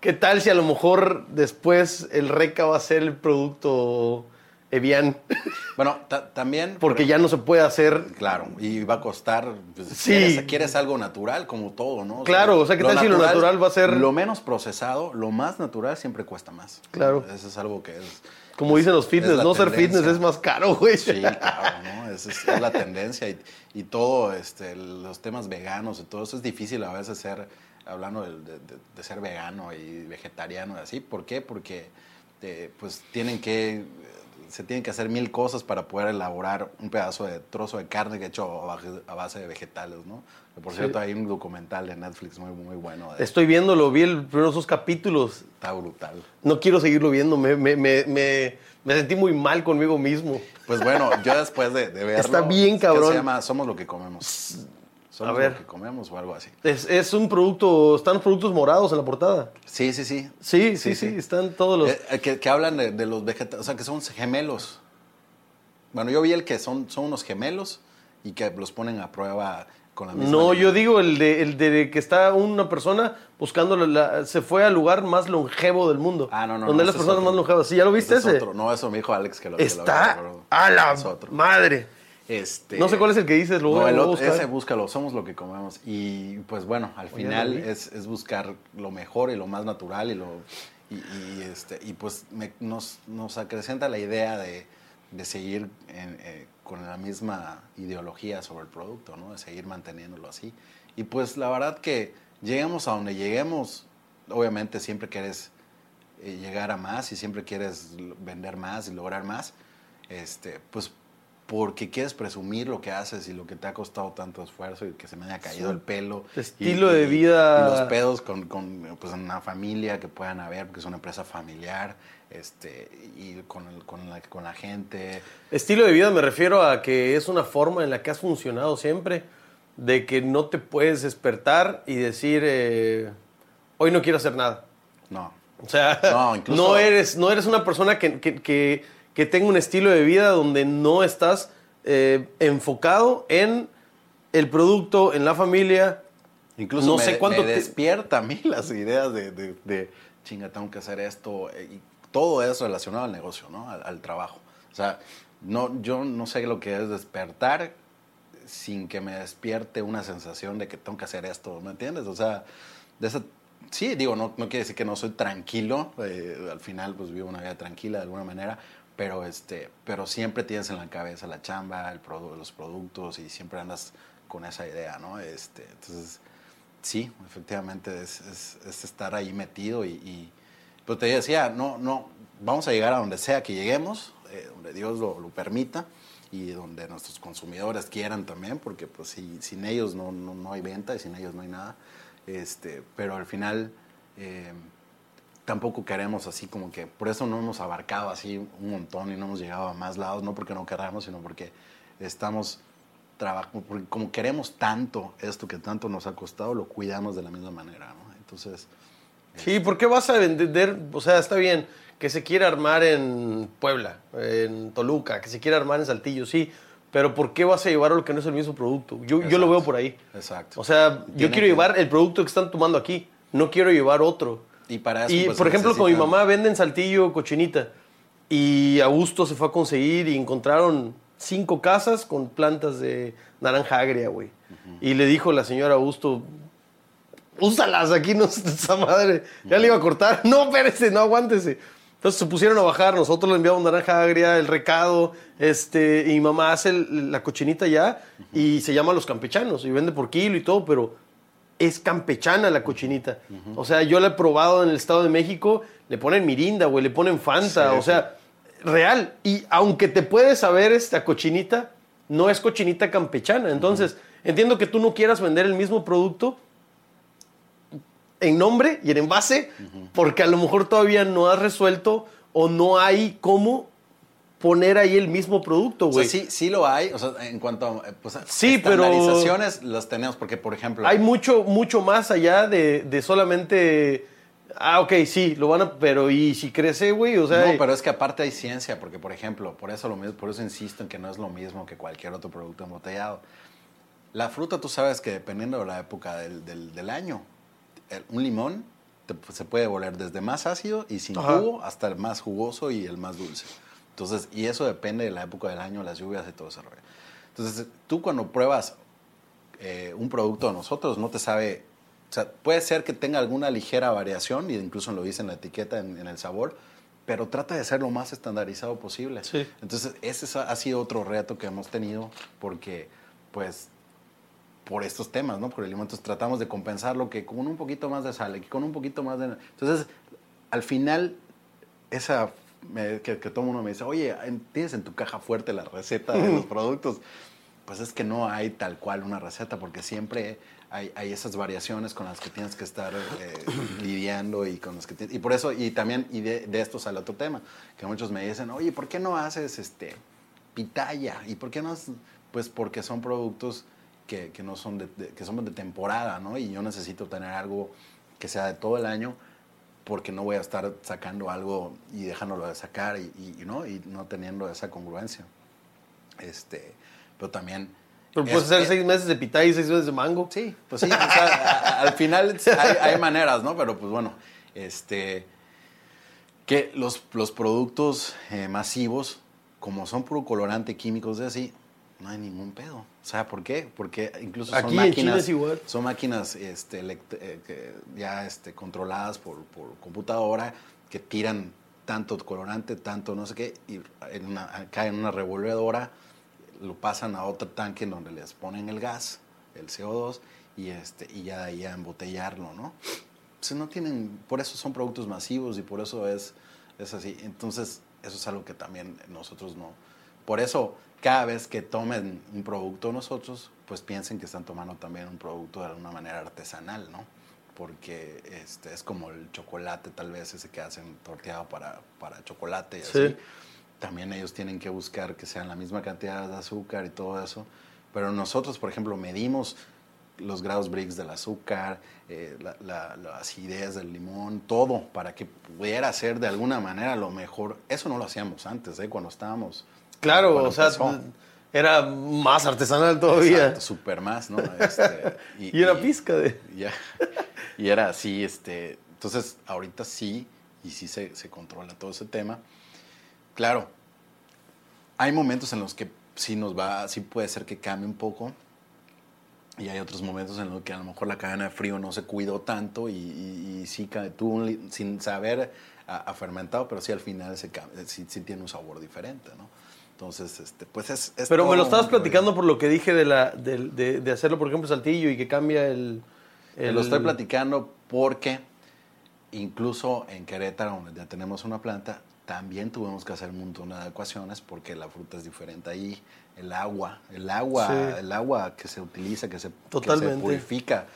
¿qué tal si a lo mejor después el Reca va a ser el producto Evian? Bueno, ta- también... Porque ya no se puede hacer Claro, y va a costar. pues, Sí. quieres, quieres algo natural, como todo, ¿no? Claro, o sea, ¿qué tal si lo natural va a ser- Lo menos procesado, lo más natural siempre cuesta más. Claro. Eso es algo que es. Como dicen los es fitness, no ser fitness es más caro, güey. Sí, claro, ¿no? Es, es- es la tendencia y, y todo, este, los temas veganos y todo eso es difícil a veces ser, hablando de, de- de- de ser vegano y vegetariano y así. ¿Por qué? Porque eh, pues tienen que, se tienen que hacer mil cosas para poder elaborar un pedazo de trozo de carne que hecho a base, de vegetales, ¿no? Que, por Sí. cierto, hay un documental de Netflix muy, muy bueno. de- Estoy viéndolo, vi el primeros dos capítulos. Está brutal. No quiero seguirlo viendo, me, me, me, me, me sentí muy mal conmigo mismo. Pues bueno, yo después de, de verlo... Está bien, ¿qué cabrón. se llama Somos lo que comemos. Somos ver. lo que comemos o algo así. Es, es un producto, están los productos morados en la portada. Sí, sí, sí. Sí, sí, sí, están todos los... Eh, que, que hablan de, de los vegetales, o sea, que son gemelos. Bueno, yo vi el que son, son unos gemelos y que los ponen a prueba con la misma... No, yo digo el de, el de que está una persona buscando, la, se fue al lugar más longevo del mundo. Ah, no, no. Donde no, las personas más longevas. ¿Sí? ¿Ya lo viste Ese ese? es otro. No, eso me dijo Alex que lo que lo Está pero a la es madre. Este, No sé cuál es el que dices, voy no, el otro- ese búscalo, somos lo que comemos. Y pues bueno, al final es, es buscar lo mejor y lo más natural y lo y, y, este y pues me- nos, nos acrecenta la idea de, de seguir en, eh, con la misma ideología sobre el producto, ¿no? De seguir manteniéndolo así. Y pues la verdad que lleguemos a donde lleguemos, obviamente siempre quieres eh, llegar a más y siempre quieres vender más y lograr más, este, pues porque quieres presumir lo que haces y lo que te ha costado tanto esfuerzo y que se me haya caído el pelo. Estilo y- de vida. Y los pedos con, con, pues, una familia que puedan haber, porque es una empresa familiar, este, y con, el- con, la, con la gente. Estilo de vida me refiero a que es una forma en la que has funcionado siempre, de que no te puedes despertar y decir, eh, hoy no quiero hacer nada. No. O sea, No, no, eres, no eres una persona que, que, que- que tenga un estilo de vida donde no estás eh, enfocado en el producto, en la familia. Incluso No me, sé cuánto me te- despierta a mí las ideas de, de, de, chinga, tengo que hacer esto. eh, Y todo es relacionado al negocio, ¿no? Al, al trabajo. O sea, no, yo no sé lo que es despertar sin que me despierte una sensación de que tengo que hacer esto, ¿me entiendes? O sea, de esa, sí, digo, no, no quiere decir que no soy tranquilo, eh, al final pues vivo una vida tranquila de alguna manera, pero, este, pero siempre tienes en la cabeza la chamba, el produ- los productos y siempre andas con esa idea, ¿no? Este, entonces, sí, efectivamente es, es- es estar ahí metido y, y pues te decía, no, no, vamos a llegar a donde sea que lleguemos, eh, donde Dios lo, lo permita y donde nuestros consumidores quieran también, porque pues si, sin ellos no, no, no hay venta y sin ellos no hay nada. Este, pero al final eh, tampoco queremos así como que, por eso no hemos abarcado así un montón y no hemos llegado a más lados, no porque no queramos, sino porque estamos trabajando, porque como queremos tanto esto que tanto nos ha costado, lo cuidamos de la misma manera, ¿no? Entonces, Sí, ¿por qué vas a vender? O sea, está bien que se quiera armar en Puebla, en Toluca, que se quiera armar en Saltillo, sí, pero ¿por qué vas a llevar lo que no es el mismo producto? Yo, yo lo veo por ahí. exacto. O sea, yo quiero que- llevar el producto que están tomando aquí, no quiero llevar otro. Y para eso, Y pues, por ejemplo, con mi mamá venden saltillo cochinita. Y Augusto se fue a conseguir y encontraron cinco casas con plantas de naranja agria, güey. Y le dijo la señora Augusto, úsalas aquí, no esa madre. Ya le iba a cortar. No, espérese, no aguántese. Entonces se pusieron a bajar, nosotros le enviamos naranja agria, el recado, este, y mi mamá hace el- la cochinita ya y se llama Los Campechanos y vende por kilo y todo, pero es campechana la cochinita. O sea, yo la he probado en el Estado de México, le ponen mirinda, güey, le ponen Fanta, Sí, o sea, real. Y aunque te puedes saber esta cochinita, no es cochinita campechana. Entonces, entiendo que tú no quieras vender el mismo producto en nombre y en envase, porque a lo mejor todavía no has resuelto o no hay cómo poner ahí el mismo producto, O sea, güey. sí, sí lo hay, o sea, en cuanto a eh, pues, Sí, pero- estandarizaciones las tenemos, porque por ejemplo... Hay mucho, mucho más allá de, de solamente. Ah, ok, sí, lo van a. Pero ¿y si crece, güey? O sea. no, pero es que aparte hay ciencia, porque por ejemplo, por eso lo mismo, por eso insisto en que no es lo mismo que cualquier otro producto embotellado. La fruta, tú sabes que dependiendo de la época del, del- del año, el- un limón te- se puede volver desde más ácido y sin Ajá. jugo hasta el más jugoso y el más dulce. Entonces, y eso depende de la época del año, las lluvias y todo ese rollo. Entonces, tú cuando pruebas eh, un producto de nosotros, no te sabe, o sea, puede ser que tenga alguna ligera variación, y incluso lo dice en la etiqueta, en, en el sabor, pero trata de ser lo más estandarizado posible. Sí. Entonces, ese es- ha sido otro reto que hemos tenido, porque, pues, por estos temas, ¿no? Por entonces tratamos de compensarlo que con un poquito más de sal, que con un poquito más de... Entonces, al final, esa me- que, que todo el mundo me dice, oye, en- tienes en tu caja fuerte la receta de los productos. Pues es que no hay tal cual una receta, porque siempre hay, hay esas variaciones con las que tienes que estar eh, lidiando y con las que y por eso y también y de, de esto sale otro tema que muchos me dicen, oye, ¿por qué no haces este pitaya? ¿Y por qué no? has-?" Pues porque son productos que, que no son de, de- que son de temporada, ¿no? Y yo necesito tener algo que sea de todo el año porque no voy a estar sacando algo y dejándolo de sacar y, y- y no y no teniendo esa congruencia este pero también Pero es- puedes hacer seis meses de pitaya y seis meses de mango. sí pues sí o sea, al final hay, hay maneras no pero pues bueno este que los, los productos eh, masivos como son puro colorante químicos de así no hay ningún pedo o sea ¿por qué? porque incluso son Aquí máquinas es igual. son máquinas este, eh, que ya este, controladas por, por computadora que tiran tanto colorante, tanto no sé qué, y en una, caen en una revolvedora, lo pasan a otro tanque en donde les ponen el gas, el CO2, y, este, y ya de ahí a embotellarlo, ¿no? Entonces no tienen, por eso son productos masivos y por eso es, es así. Entonces, eso es algo que también nosotros no, por eso, cada vez que tomen un producto nosotros, pues piensen que están tomando también un producto de alguna manera artesanal, ¿no? Porque este, es como el chocolate, tal vez, ese que hacen torteado para, para chocolate y Sí. así. También ellos tienen que buscar que sean la misma cantidad de azúcar y todo eso. Pero nosotros, por ejemplo, medimos los grados Brix del azúcar, eh, la, la, la acidez del limón, todo para que pudiera ser de alguna manera lo mejor. Eso no lo hacíamos antes, ¿eh? cuando estábamos. Claro, o sea, era más artesanal todavía. Exacto, super más, ¿no? Este, Y era pizca de... ya. Y era así, este. Entonces, ahorita sí, y sí se, se controla todo ese tema. Claro, hay momentos en los que sí nos va, sí puede ser que cambie un poco. Y hay otros momentos en los que a lo mejor la cadena de frío no se cuidó tanto y, y- y sí tuvo un sin saber a, a fermentado, pero sí al final se, sí tiene un sabor diferente, ¿no? Entonces, este, pues es, es Pero me lo estabas platicando por lo que dije de, la, de, de- de hacerlo, por ejemplo, saltillo y que cambia el... El- lo estoy platicando porque incluso en Querétaro, donde ya tenemos una planta, también tuvimos que hacer un montón de adecuaciones porque la fruta es diferente ahí. El agua, el agua, Sí. el agua que se utiliza, que se, que se Totalmente. purifica,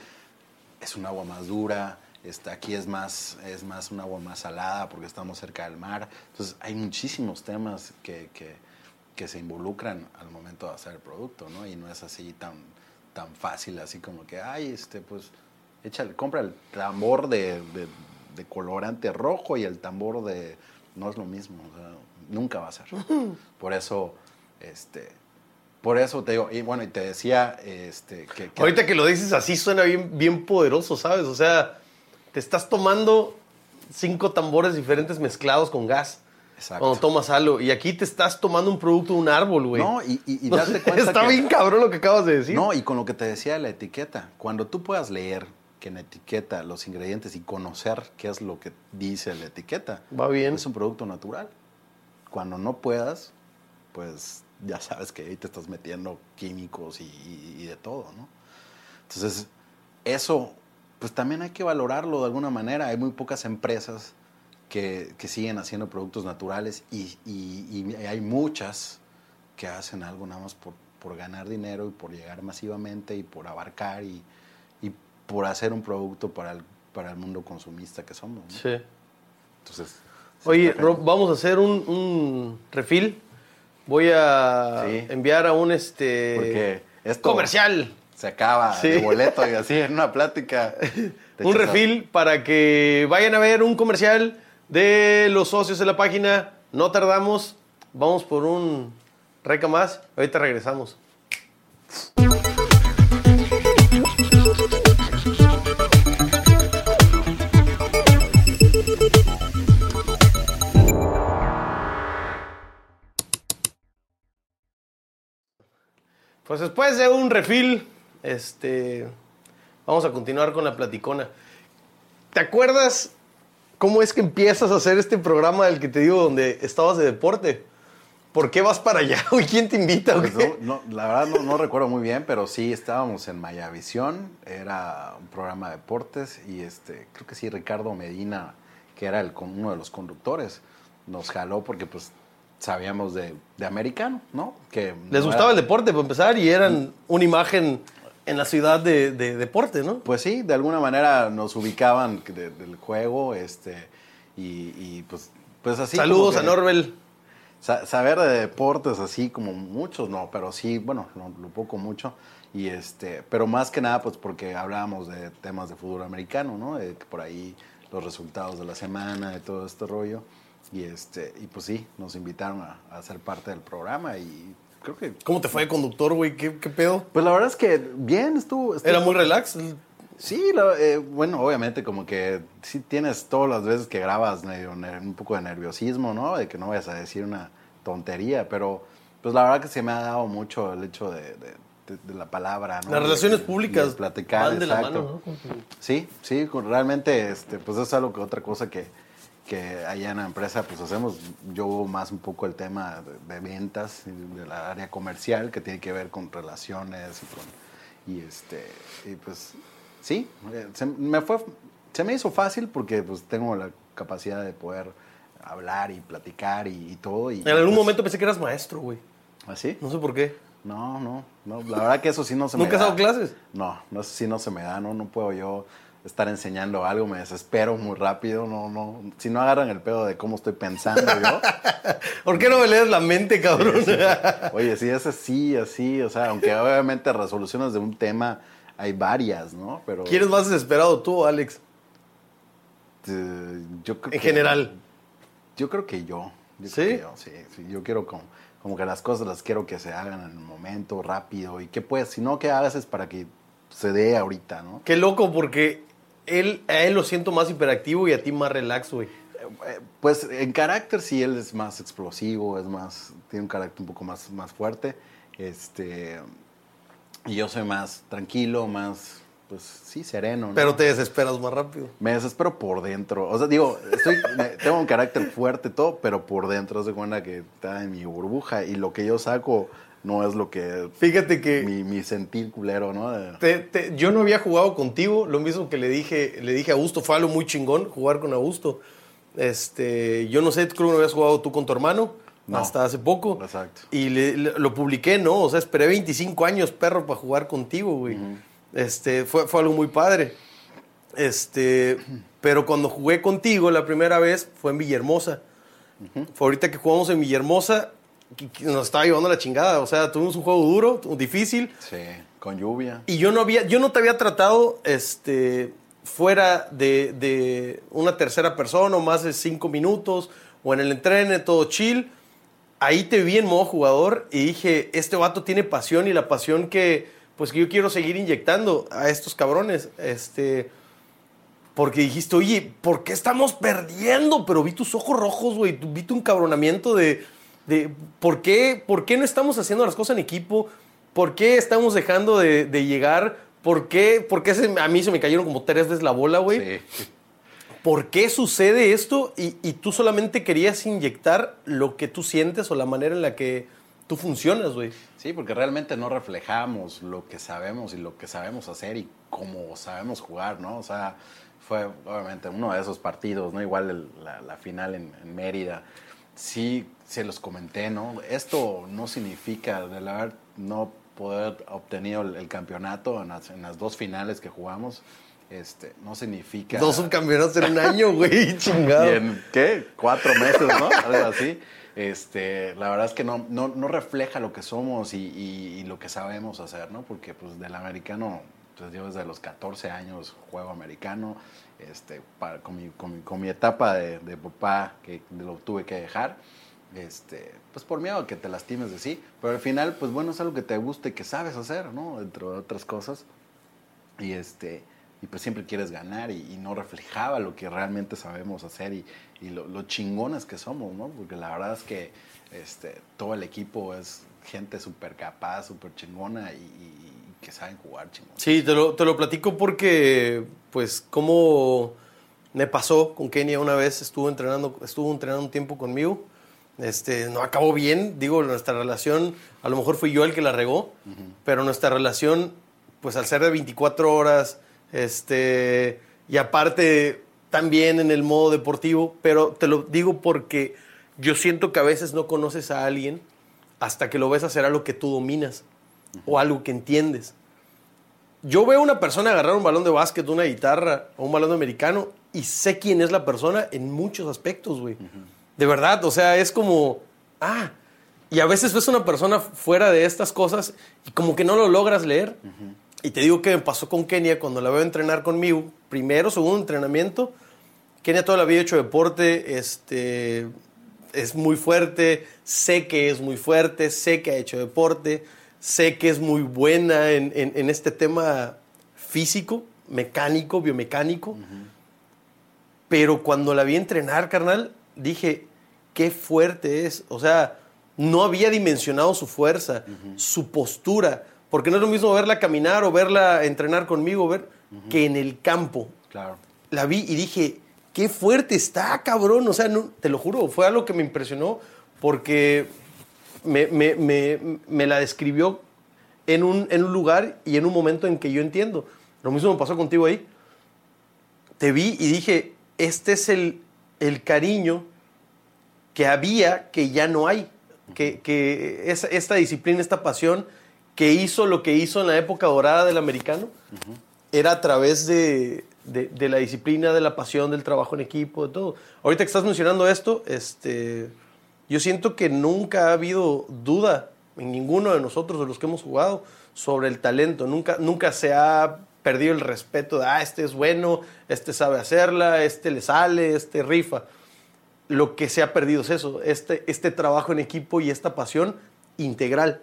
es un agua más dura. Este, aquí es más, es más un agua más salada porque estamos cerca del mar. Entonces hay muchísimos temas que, que, que se involucran al momento de hacer el producto, ¿no? Y no es así tan, tan fácil, así como que, ay, este, pues, échale, compra el tambor de, de- de colorante rojo y el tambor de... No es lo mismo, o sea, nunca va a ser. Por eso, este, por eso te digo, y bueno, y te decía, este, que... que- Ahorita que lo dices así suena bien, bien poderoso, ¿sabes? O sea, te estás tomando cinco tambores diferentes mezclados con gas. Exacto. Cuando tomas algo. Y aquí te estás tomando un producto de un árbol, güey. No, y, y, y date cuenta Está que- bien cabrón lo que acabas de decir. No, y con lo que te decía de la etiqueta, cuando tú puedas leer que en la etiqueta los ingredientes y conocer qué es lo que dice la etiqueta, Va bien. es un producto natural. Cuando no puedas, pues ya sabes que ahí te estás metiendo químicos y, y- y de todo, ¿no? Entonces, eso, pues también hay que valorarlo de alguna manera. Hay muy pocas empresas que, que siguen haciendo productos naturales y, y- y hay muchas que hacen algo nada más por, por ganar dinero y por llegar masivamente y por abarcar y, y por hacer un producto para el, para el mundo consumista que somos. ¿no? Sí. Entonces, Oye, Rob, vamos a hacer un, un refil. Voy a Sí. enviar a un este Porque esto comercial. se acaba Sí. de boleto y así en una plática. un refil para que vayan a ver un comercial de los socios de la página. No tardamos. Vamos por un reca más. Ahorita regresamos. Pues después de un refil, este, vamos a continuar con la platicona. ¿Te acuerdas cómo es que empiezas a hacer este programa del que te digo donde estabas de deporte? ¿Por qué vas para allá? güey? ¿Quién te invita? Pues no, no, la verdad no, no recuerdo muy bien, pero sí estábamos en Mayavisión, era un programa de deportes y este, creo que sí, Ricardo Medina, que era el, uno de los conductores, nos jaló porque pues sabíamos de, de americano, ¿no? Que Les no gustaba era- el deporte para empezar y eran una imagen en la ciudad de, de deporte, ¿no? Pues sí, de alguna manera nos ubicaban de- del juego, este, y, y, pues, pues así. Saludos a Norbel. Sa- saber de deportes así como muchos, no, pero sí, bueno, lo, lo poco mucho. Y este, pero más que nada, pues porque hablábamos de temas de fútbol americano, ¿no? De por ahí los resultados de la semana, de todo este rollo. Y este, y pues sí, nos invitaron a, a ser parte del programa y creo que. ¿Cómo te fue de conductor, güey? ¿Qué, qué pedo? Pues la verdad es que bien, estuvo. estuvo- Era muy relax. Sí, la- eh, bueno, obviamente como que sí tienes todas las veces que grabas medio un poco de nerviosismo, ¿no? De que no vayas a decir una tontería, pero pues la verdad que se me ha dado mucho el hecho de, de- de- de la palabra, ¿no? Las relaciones de- públicas de platicar, van de la exacto. mano, ¿no? Sí, sí, realmente, este, pues es algo que otra cosa que, que allá en la empresa, pues hacemos, yo más un poco el tema de, de ventas, y de la área comercial, que tiene que ver con relaciones y con, y este, y pues, sí, eh, se, me fue, se me hizo fácil porque pues tengo la capacidad de poder hablar y platicar y, y todo. Y, En algún pues, momento pensé que eras maestro, güey. ¿Así? No sé por qué. No, no, no. La verdad que eso sí no se me ¿Nunca has da. dado clases? No, no, eso sí no se me da. No, no puedo yo estar enseñando algo. Me desespero muy rápido. No, no. Si no agarran el pedo de cómo estoy pensando yo. ¿Por qué no me lees la mente, cabrón? Oye, sí, es así, así. O sea, aunque obviamente resoluciones de un tema hay varias, ¿no? Pero ¿Quién es más desesperado, tú Alex? eh, yo creo En que- general. Yo creo que yo. Yo ¿Sí? creo que yo, sí, sí. Yo quiero como, como que las cosas las quiero que se hagan en el momento, rápido. Y que pues, si no, que hagas es para que se dé ahorita, ¿no? Qué loco, porque él, a él lo siento más hiperactivo y a ti más relax, güey. Eh, Pues en carácter sí él es más explosivo, es más, tiene un carácter un poco más, más fuerte. Este, y yo soy más tranquilo, más, pues sí, sereno. ¿no? Pero te desesperas más rápido. Me desespero por dentro. O sea, digo, estoy, tengo un carácter fuerte todo, pero por dentro se cuenta que está en mi burbuja y lo que yo saco no es lo que Fíjate que mi, mi sentir culero, ¿no? Te- te- yo no había jugado contigo, lo mismo que le dije, le dije a Augusto, fue algo muy chingón jugar con Augusto. Este, yo no sé, creo que no habías jugado tú con tu hermano No. hasta hace poco. Exacto. Y le- le- lo publiqué, ¿no? O sea, esperé 25 años, perro, para jugar contigo, güey. Este, fue, fue algo muy padre. Este, pero cuando jugué contigo la primera vez fue en Villahermosa. Fue ahorita que jugamos en Villahermosa, nos estaba llevando la chingada. O sea, tuvimos un juego duro, difícil. Sí, con lluvia. Y yo no había, yo no te había tratado este, fuera de, de una tercera persona o más de cinco minutos o en el entrene, todo chill. Ahí te vi en modo jugador y dije, este vato tiene pasión y la pasión que, pues, que yo quiero seguir inyectando a estos cabrones. Este, porque dijiste, oye, ¿por qué estamos perdiendo? Pero vi tus ojos rojos, güey. Vi tu encabronamiento de, de ¿por, qué, ¿por qué no estamos haciendo las cosas en equipo? ¿Por qué estamos dejando de, de llegar? ¿Por qué, por qué se- a mí se me cayeron como tres veces la bola, güey? Sí. ¿Por qué sucede esto? Y, y tú solamente querías inyectar lo que tú sientes o la manera en la que tú funcionas, güey. Sí, porque realmente no reflejamos lo que sabemos y lo que sabemos hacer y cómo sabemos jugar, ¿no? O sea, fue obviamente uno de esos partidos, ¿no? Igual el- la, la final en, en Mérida. Sí, se los comenté, ¿no? Esto no significa, de la verdad, no poder obtenido el, el campeonato en las, en las dos finales que jugamos, este, no significa... Dos subcampeonatos en un año, güey, chingado. Y en, ¿qué? Cuatro meses, ¿no? Algo así. Este, la verdad es que no, no, no refleja lo que somos y, y- y lo que sabemos hacer, ¿no? Porque pues del americano, pues yo desde los 14 años juego americano, este, para- con, mi, con, mi, con mi etapa de, de papá que lo tuve que dejar, este, pues por miedo a que te lastimes de sí, pero al final, pues bueno, es algo que te gusta y que sabes hacer, ¿no? Entre otras cosas. Y este y pues siempre quieres ganar y, no reflejaba lo que realmente sabemos hacer y, y lo, chingones que somos, ¿no? Porque la verdad es que este, todo el equipo es gente súper capaz, súper chingona y que saben jugar chingón. Sí, te lo, te lo platico porque, pues, como me pasó con Kenia una vez, estuvo entrenando, estuvo entrenando un tiempo conmigo. Este, no acabó bien, digo, nuestra relación, a lo mejor fui yo el que la regó, pero nuestra relación, pues al ser de 24 horas, este, y aparte también en el modo deportivo, pero te lo digo porque yo siento que a veces no conoces a alguien hasta que lo ves hacer algo que tú dominas o algo que entiendes. Yo veo una persona agarrar un balón de básquet, una guitarra o un balón americano y sé quién es la persona en muchos aspectos, güey. De verdad, o sea, es como, ah, y a veces ves una persona fuera de estas cosas y como que no lo logras leer. Y te digo que me pasó con Kenia cuando la veo entrenar conmigo, primero, segundo entrenamiento. Kenia toda la vida ha hecho deporte, este, es muy fuerte, sé que es muy fuerte, sé que ha hecho deporte, sé que es muy buena en, en- en este tema físico, mecánico, biomecánico. Pero cuando la vi entrenar, carnal, dije, qué fuerte es. O sea, no había dimensionado su fuerza, su postura. Porque no es lo mismo verla caminar o verla entrenar conmigo, ver, que en el campo. Claro. La vi y dije, qué fuerte está, cabrón. O sea, no, te lo juro, fue algo que me impresionó porque me, me- me- me la describió en un, en un lugar y en un momento en que yo entiendo. Lo mismo me pasó contigo ahí. Te vi y dije, este es el, el cariño que había que ya no hay. que, que esta disciplina, esta pasión que hizo lo que hizo en la época dorada del americano, era a través de, de- de la disciplina, de la pasión, del trabajo en equipo, de todo. Ahorita que estás mencionando esto, este, yo siento que nunca ha habido duda en ninguno de nosotros, de los que hemos jugado, sobre el talento. Nunca, nunca se ha perdido el respeto de, ah, este es bueno, este sabe hacerla, este le sale, este rifa. Lo que se ha perdido es eso, este, este trabajo en equipo y esta pasión integral.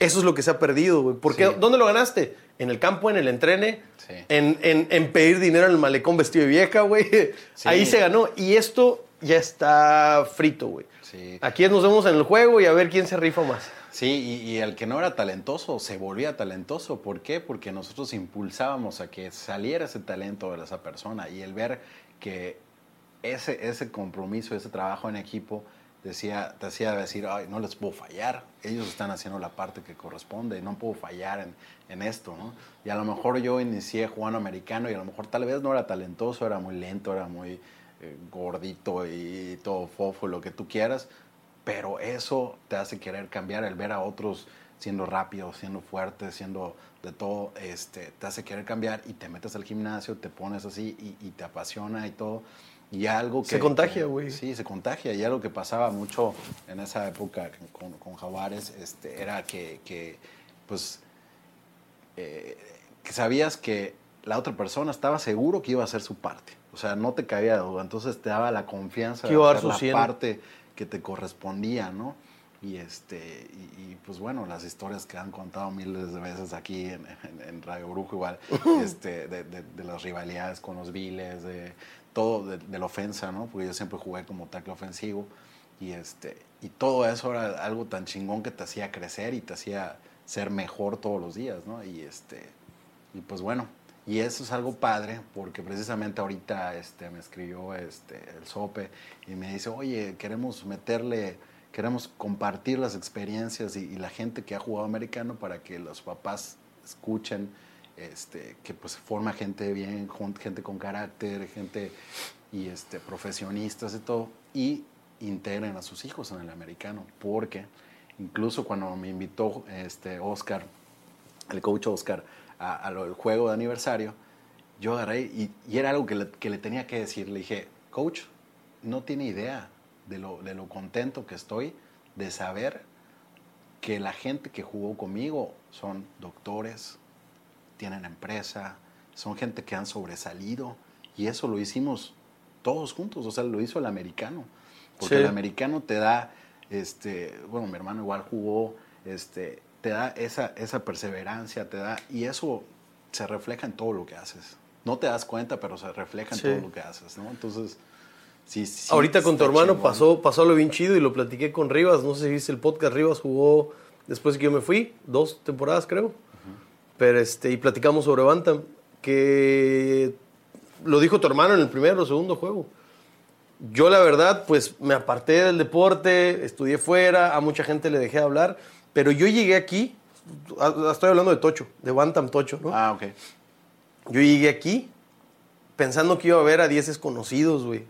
Eso es lo que se ha perdido, güey. ¿Por qué? Sí. ¿Dónde lo ganaste? En el campo, en el entrene, Sí. en, en- en pedir dinero en el malecón vestido de vieja, güey. Sí. Ahí se ganó. Y esto ya está frito, güey. Aquí nos vemos en el juego y a ver quién se rifa más. Sí, y, y el que no era talentoso se volvía talentoso. ¿Por qué? Porque nosotros impulsábamos a que saliera ese talento de esa persona y el ver que ese, ese compromiso, ese trabajo en equipo decía, te hacía decir, Ay, no les puedo fallar, ellos están haciendo la parte que corresponde, no puedo fallar en, en esto, ¿no? Y a lo mejor yo inicié jugando americano y a lo mejor tal vez no era talentoso, era muy lento, era muy eh, gordito y todo fofo, lo que tú quieras, pero eso te hace querer cambiar, el ver a otros siendo rápidos, siendo fuertes, siendo de todo, este, te hace querer cambiar y te metes al gimnasio, te pones así y, y te apasiona y todo. Y algo que... Se contagia, güey. Sí, se contagia. Y algo que pasaba mucho en esa época con, con Jaguares este, era que, que, pues, eh, que sabías que la otra persona estaba seguro que iba a hacer su parte. O sea, no te cabía duda. Entonces te daba la confianza Que de iba a dar hacer la parte que te correspondía, ¿no? Y, este, y, y, pues bueno, las historias que han contado miles de veces aquí en, en- en Radio Brujo igual, este, de, de- de las rivalidades con los viles, de todo, de, de la ofensa, ¿no? Porque yo siempre jugué como tackle ofensivo y, este, y todo eso era algo tan chingón que te hacía crecer y te hacía ser mejor todos los días, ¿no? Y, este, y pues bueno, y eso es algo padre porque precisamente ahorita este, me escribió este, el SOPE y me dice, oye, queremos meterle, queremos compartir las experiencias y, y la gente que ha jugado americano para que los papás escuchen este, que pues forma gente bien, gente con carácter, gente y este, profesionistas y todo, y integren a sus hijos en el americano, porque incluso cuando me invitó este, Oscar, el coach Oscar, a- lo del juego de aniversario, yo agarré y, era algo que le, tenía que decir. Le dije, coach, no tiene idea de lo contento que estoy de saber que la gente que jugó conmigo son doctores, tienen empresa, son gente que han sobresalido y eso lo hicimos todos juntos, o sea, lo hizo el americano, porque Sí. el americano te da, este, bueno, mi hermano igual jugó, este, te da esa, esa perseverancia, te da, y eso se refleja en todo lo que haces. No te das cuenta, pero se refleja en Sí. todo lo que haces, ¿no? Entonces, sí, sí Ahorita con tu hermano chingón. pasó, pasó lo bien chido y lo platiqué con Rivas. No sé si viste el podcast. Rivas jugó después que yo me fui, dos temporadas creo. Pero este, y platicamos sobre Bantam, que lo dijo tu hermano en el primero o segundo juego. Yo la verdad, pues me aparté del deporte, estudié fuera, a mucha gente le dejé de hablar, pero yo llegué aquí, a- estoy hablando de Tocho, de Bantam Tocho, ¿no? Ah, ok. Yo llegué aquí pensando que iba a ver a 10 desconocidos, güey.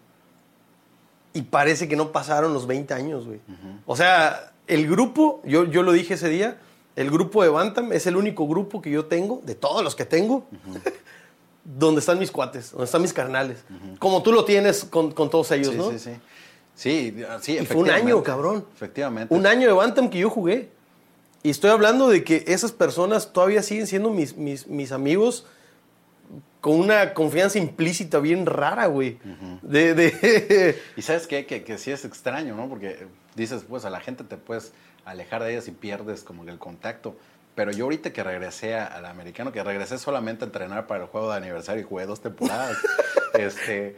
Y parece que no pasaron los 20 años, güey. O sea, el grupo, yo, yo lo dije ese día, el grupo de Bantam es el único grupo que yo tengo, de todos los que tengo, donde están mis cuates, donde están mis carnales. Como tú lo tienes con, con todos ellos, Sí, ¿no? sí, sí. Sí, sí, Y fue un año, cabrón. Efectivamente. Un año de Bantam que yo jugué. Y estoy hablando de que esas personas todavía siguen siendo mis, mis, mis amigos con una confianza implícita bien rara, güey. de, de- Y sabes qué? Que, que sí es extraño, ¿no? Porque dices, pues a la gente te puedes alejar de ellas y pierdes como el contacto. Pero yo ahorita que regresé a- al americano, que regresé solamente a entrenar para el juego de aniversario y jugué dos temporadas, este,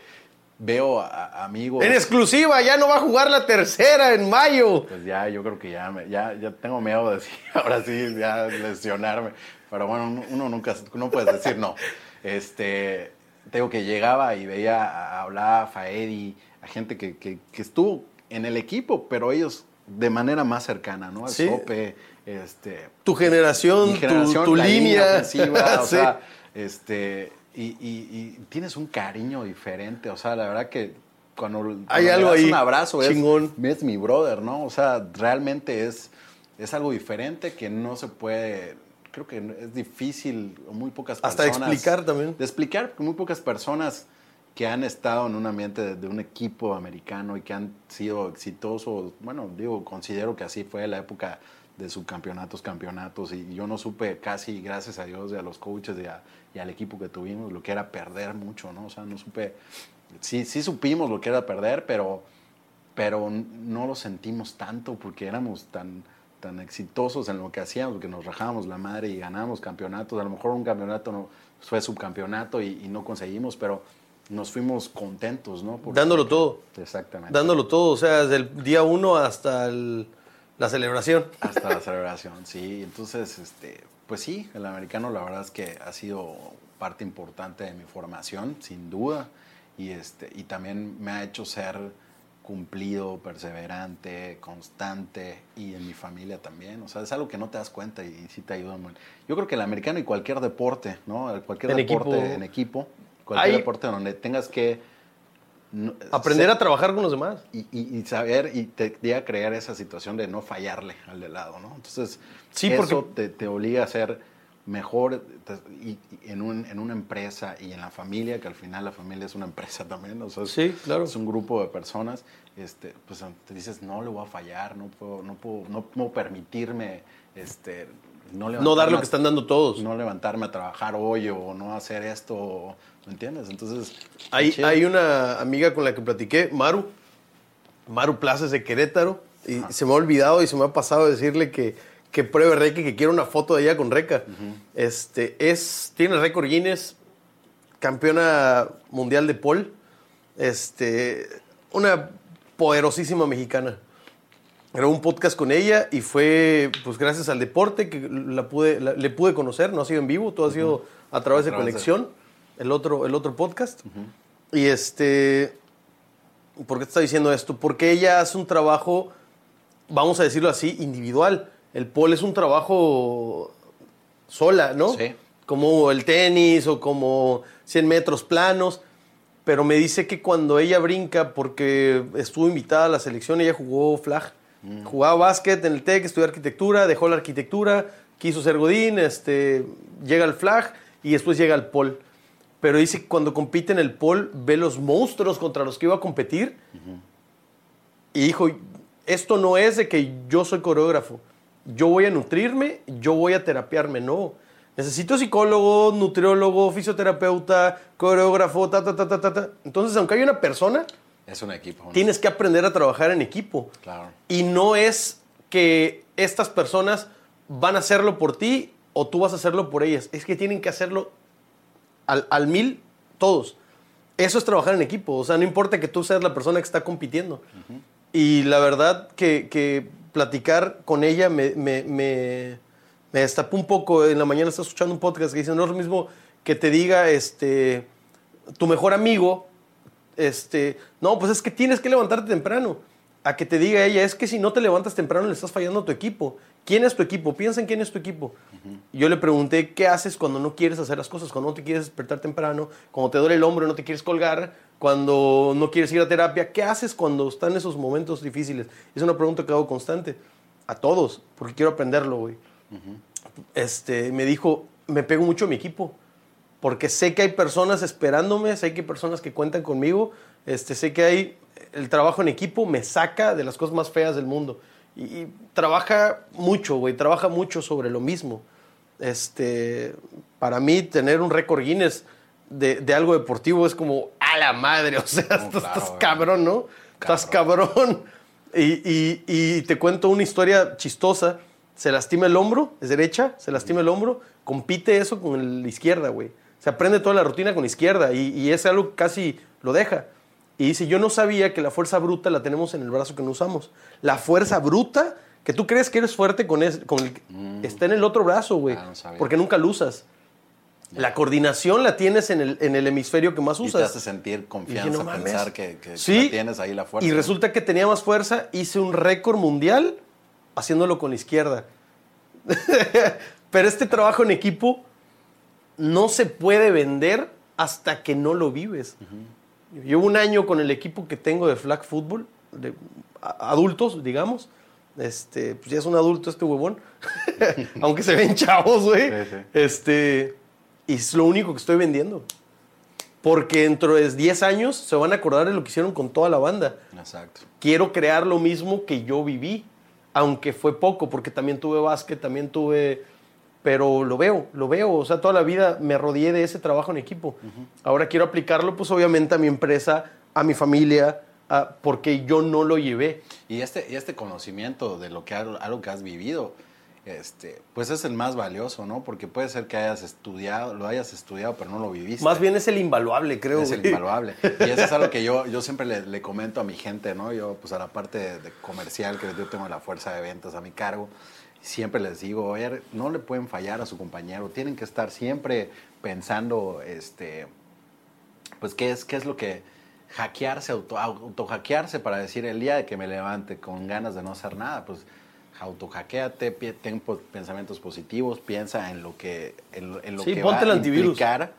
veo a, a amigos. en exclusiva, ya no va a jugar la tercera en mayo. Pues ya, yo creo que ya, me- ya, ya tengo miedo de decir, ahora sí, ya lesionarme. Pero bueno, uno- nunca, no puedes decir no. Este, tengo que llegaba y veía, a- hablaba a Faedi, a gente que, que, que estuvo en el equipo, pero ellos de manera más cercana, ¿no? Al Sí. Sope, este, Tu generación, tu- generación, tu, la línea. ofensiva, o Sí. sea, este, y, y- y tienes un cariño diferente, o sea, la verdad que cuando, cuando Hay le algo das ahí un abrazo es, chingón. es mi brother, ¿no? O sea, realmente es, es algo diferente que no se puede, creo que es difícil, muy pocas Hasta personas. explicar también. De explicar, porque muy pocas personas que han estado en un ambiente de, de un equipo americano y que han sido exitosos, bueno, digo, considero que así fue la época de subcampeonatos, campeonatos, y yo no supe casi, gracias a Dios, y a los coaches y, a- y al equipo que tuvimos, lo que era perder mucho, ¿no? O sea, no supe, sí, sí supimos lo que era perder, pero, pero no lo sentimos tanto porque éramos tan, tan exitosos en lo que hacíamos, porque nos rajábamos la madre y ganábamos campeonatos. A lo mejor un campeonato no, fue subcampeonato y, y no conseguimos, pero nos fuimos contentos, ¿no? Porque- Dándolo todo. Exactamente. Dándolo todo, o sea, desde el día uno hasta el- la celebración. Hasta la celebración, sí. Entonces, este, pues sí, el americano la verdad es que ha sido parte importante de mi formación, sin duda. Y, este, y también me ha hecho ser cumplido, perseverante, constante y en mi familia también. O sea, es algo que no te das cuenta y, sí te ayuda muy. Yo creo que el americano y cualquier deporte, ¿no? Cualquier En deporte equipo. en equipo, cualquier Hay- deporte donde tengas que Aprender ser- a trabajar con los demás. y, y- y saber y te llega a crear esa situación de no fallarle al de lado, ¿no? Entonces, Sí, eso porque- te, te obliga a ser mejor te- y- y en, un- en una empresa y en la familia, que al final la familia es una empresa también, o sea, es, Sí, claro. es un grupo de personas, este, pues te dices, no le voy a fallar, no puedo, no puedo, no puedo permitirme, este, no No dar lo que están dando todos. no levantarme a trabajar hoy o no hacer esto, ¿me entiendes? Entonces, Hay, hay una amiga con la que platiqué, Maru, Maru Plazas de Querétaro, y se me ha olvidado y se me ha pasado decirle que, que pruebe Reca y que quiero una foto de ella con Reca. este, es, tiene récord Guinness, campeona mundial de pole, este, una poderosísima mexicana. Grabé un podcast con ella y fue pues gracias al deporte que la pude, la- le pude conocer, no ha sido en vivo, todo ha sido a través de A través de- conexión, el otro, el otro podcast. Y este, ¿por qué te está diciendo esto? Porque ella hace un trabajo, vamos a decirlo así, individual. El pole es un trabajo sola, ¿no? Sí. Como el tenis o como 100 metros planos. Pero me dice que cuando ella brinca, porque estuvo invitada a la selección, ella jugó flag. Jugaba básquet en el TEC, estudió arquitectura, dejó la arquitectura, quiso ser Godín, este, llega al flag y después llega al pole. Pero dice que cuando compite en el pole, ve los monstruos contra los que iba a competir. Y dijo, esto no es de que yo soy coreógrafo. Yo voy a nutrirme, yo voy a terapiarme, no. Necesito psicólogo, nutriólogo, fisioterapeuta, coreógrafo, ta, ta, ta, ta, ta, ta. Entonces, aunque hay una persona, es un equipo. ¿no? tienes que aprender a trabajar en equipo. Claro. Y no es que estas personas van a hacerlo por ti o tú vas a hacerlo por ellas. Es que tienen que hacerlo al, al mil todos. Eso es trabajar en equipo. O sea, no importa que tú seas la persona que está compitiendo. Y la verdad que, que platicar con ella me, me, me, me destapó un poco. En la mañana estaba escuchando un podcast que dice, no es lo mismo que te diga este, tu mejor amigo, este, no, pues es que tienes que levantarte temprano. A que te diga ella, es que si no te levantas temprano le estás fallando a tu equipo. ¿Quién es tu equipo? Piensa en quién es tu equipo. Yo le pregunté, ¿qué haces cuando no quieres hacer las cosas? Cuando no te quieres despertar temprano, cuando te duele el hombro no te quieres colgar, cuando no quieres ir a terapia. ¿Qué haces cuando están esos momentos difíciles? Es una pregunta que hago constante. A todos, porque quiero aprenderlo, güey. este, me dijo, me pego mucho a mi equipo porque sé que hay personas esperándome, sé que hay personas que cuentan conmigo, este, sé que hay el trabajo en equipo me saca de las cosas más feas del mundo y, y trabaja mucho, güey, trabaja mucho sobre lo mismo. Este, para mí tener un récord Guinness de, de algo deportivo es como a la madre, o sea, No, estás, claro, estás cabrón, ¿no? Estás cabrón. Y, y- y te cuento una historia chistosa. Se lastima el hombro, es derecha, se lastima el hombro, compite eso con la izquierda, güey. Se aprende toda la rutina con la izquierda y, y es algo que casi lo deja. Y dice, yo no sabía que la fuerza bruta la tenemos en el brazo que no usamos. La fuerza bruta, que tú crees que eres fuerte con, es- con el, está en el otro brazo, güey. Ah, no porque nunca lo usas. La coordinación la tienes en el, en el hemisferio que más Y te usas. hace sentir confianza, dije, pensar que, que- que Sí. la tienes ahí la fuerza. Y resulta que tenía más fuerza, hice un récord mundial haciéndolo con la izquierda. Pero este trabajo en equipo no se puede vender hasta que no lo vives. Llevo un año con el equipo que tengo de flag football, de adultos, digamos. Este, pues ya es un adulto este huevón. Aunque se ven chavos, güey. Sí, sí. Este, y es lo único que estoy vendiendo. Porque dentro de 10 años se van a acordar de lo que hicieron con toda la banda. Exacto. Quiero crear lo mismo que yo viví, aunque fue poco, porque también tuve básquet, también tuve... Pero lo veo, lo veo. O sea, toda la vida me rodeé de ese trabajo en equipo. Ahora quiero aplicarlo, pues obviamente a mi empresa, a mi familia, a- porque yo no lo llevé. Y este, y este conocimiento de lo que algo, que has vivido, este, pues es el más valioso, ¿no? Porque puede ser que hayas estudiado, lo hayas estudiado, pero no lo viviste. Más bien es el invaluable, creo. es el güey. invaluable. Y eso es algo que yo, yo siempre le, le comento a mi gente, ¿no? Yo, pues a la parte de, de comercial, que yo tengo la fuerza de ventas a mi cargo, siempre les digo, oye, no le pueden fallar a su compañero, tienen que estar siempre pensando, este, pues qué es, qué es lo que hackearse, auto, autohackearse para decir el día de que me levante con ganas de no hacer nada, pues autohackeate, ten pensamientos positivos, piensa en lo que, en, lo- en lo Sí, que ponte va a implicar,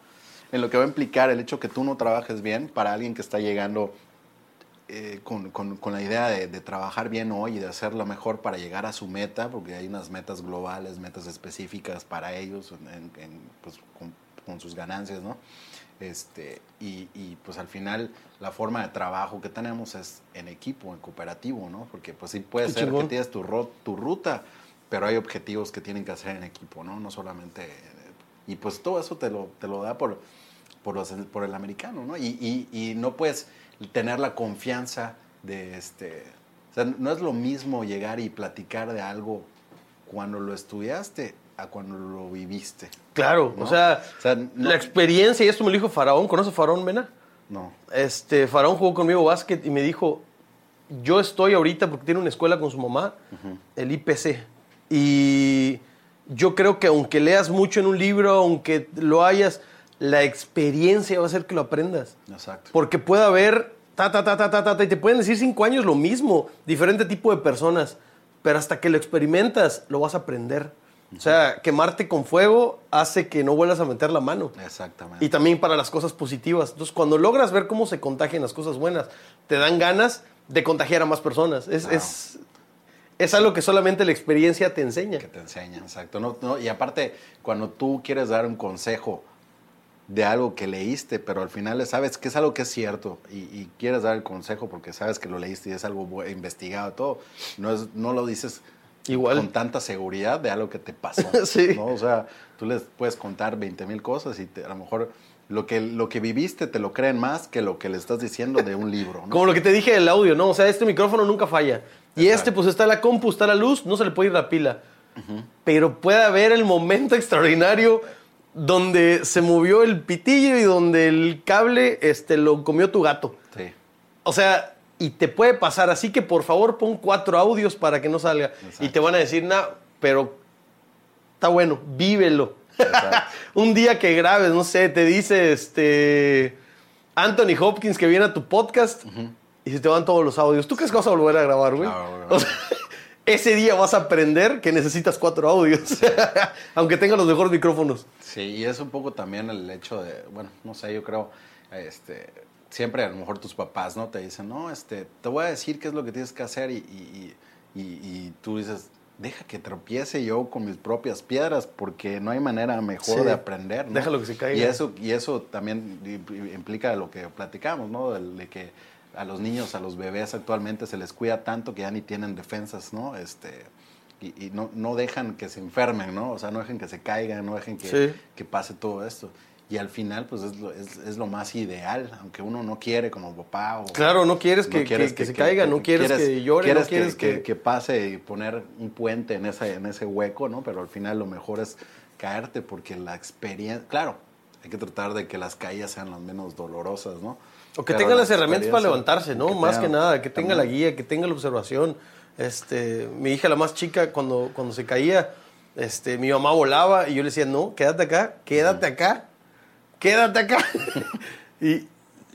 en lo que va a implicar el hecho que tú no trabajes bien para alguien que está llegando eh, con, con- con la idea de, de trabajar bien hoy y de hacer lo mejor para llegar a su meta, porque hay unas metas globales, metas específicas para ellos, en- en, pues, con, con sus ganancias, ¿no? Este, y, y, pues al final la forma de trabajo que tenemos es en equipo, en cooperativo, ¿no? Porque pues sí puede ser chingón. que tienes tu, ro- tu ruta, pero hay objetivos que tienen que hacer en equipo, ¿no? No solamente... Y pues todo eso te lo, te lo da por, por, los- por el americano, ¿no? Y, y- y no puedes tener la confianza de este... O sea, no es lo mismo llegar y platicar de algo cuando lo estudiaste a cuando lo viviste. Claro, ¿no? o sea, O sea, no- la experiencia, y esto me lo dijo Faraón. ¿Conoce a Faraón Mena? No. Este, Faraón jugó conmigo básquet y me dijo, yo estoy ahorita porque tiene una escuela con su mamá, el IPC. Y yo creo que aunque leas mucho en un libro, aunque lo hayas, la experiencia va a hacer que lo aprendas. Exacto. Porque puede haber, ta, ta, ta, ta, ta, ta, y te pueden decir cinco años lo mismo, diferente tipo de personas, pero hasta que lo experimentas, lo vas a aprender. O sea, quemarte con fuego hace que no vuelvas a meter la mano. Exactamente. Y también para las cosas positivas. Entonces, cuando logras ver cómo se contagian las cosas buenas, te dan ganas de contagiar a más personas. Es, es, es algo que solamente la experiencia te enseña. que te enseñan, exacto. No, no, y aparte, cuando tú quieres dar un consejo de algo que leíste, pero al final sabes que es algo que es cierto y, y quieres dar el consejo porque sabes que lo leíste y es algo investigado, todo, no, es, no lo dices Igual. con tanta seguridad de algo que te pasó. Sí. ¿no? O sea, tú les puedes contar 20 mil cosas y te- a lo mejor lo que, lo que viviste te lo creen más que lo que le estás diciendo de un libro. ¿no? Como lo que te dije del audio, ¿no? O sea, este micrófono nunca falla. Y Exacto. este, pues está la compu, está la luz, no se le puede ir la pila. Pero puede haber el momento extraordinario donde se movió el pitillo y donde el cable este, lo comió tu gato. Sí. O sea, y te puede pasar. Así que por favor pon cuatro audios para que no salga. Exacto. Y te van a decir, no, pero está bueno, vívelo. Un día que grabes, no sé, te dice este Anthony Hopkins que viene a tu podcast y se te van todos los audios. ¿Tú crees que vas a volver a grabar, güey? No, no, no. O sea, ese día vas a aprender que necesitas cuatro audios, aunque tengas los mejores micrófonos. Sí, y es un poco también el hecho de, bueno, no sé, yo creo, este, siempre a lo mejor tus papás, ¿no? Te dicen, no, este, te voy a decir qué es lo que tienes que hacer y, y, y, tú dices, deja que tropiece yo con mis propias piedras porque no hay manera mejor Sí. de aprender, ¿no? Déjalo que se caiga. Y eso, y eso también implica lo que platicamos, ¿no? De, que a los niños, a los bebés actualmente se les cuida tanto que ya ni tienen defensas, ¿no? Este, y, y no, no dejan que se enfermen, ¿no? O sea, no dejen que se caigan, no dejen que, Sí. que pase todo esto. Y al final, pues es lo, es, es lo más ideal, aunque uno no quiere como papá o... Claro, no quieres que, que- que se caiga, no quieres, que llore, no quieres que... que pase y poner un puente en ese, en ese hueco, ¿no? Pero al final lo mejor es caerte porque la experiencia... Claro, hay que tratar de que las caídas sean las menos dolorosas, ¿no? O que tenga la las herramientas para levantarse, ¿no? que Más tenga- que nada, que tenga la también. guía, que tenga la observación. Este, mi hija, la más chica, cuando, cuando se caía, este, mi mamá volaba y yo le decía, no, quédate acá, quédate acá, quédate acá. y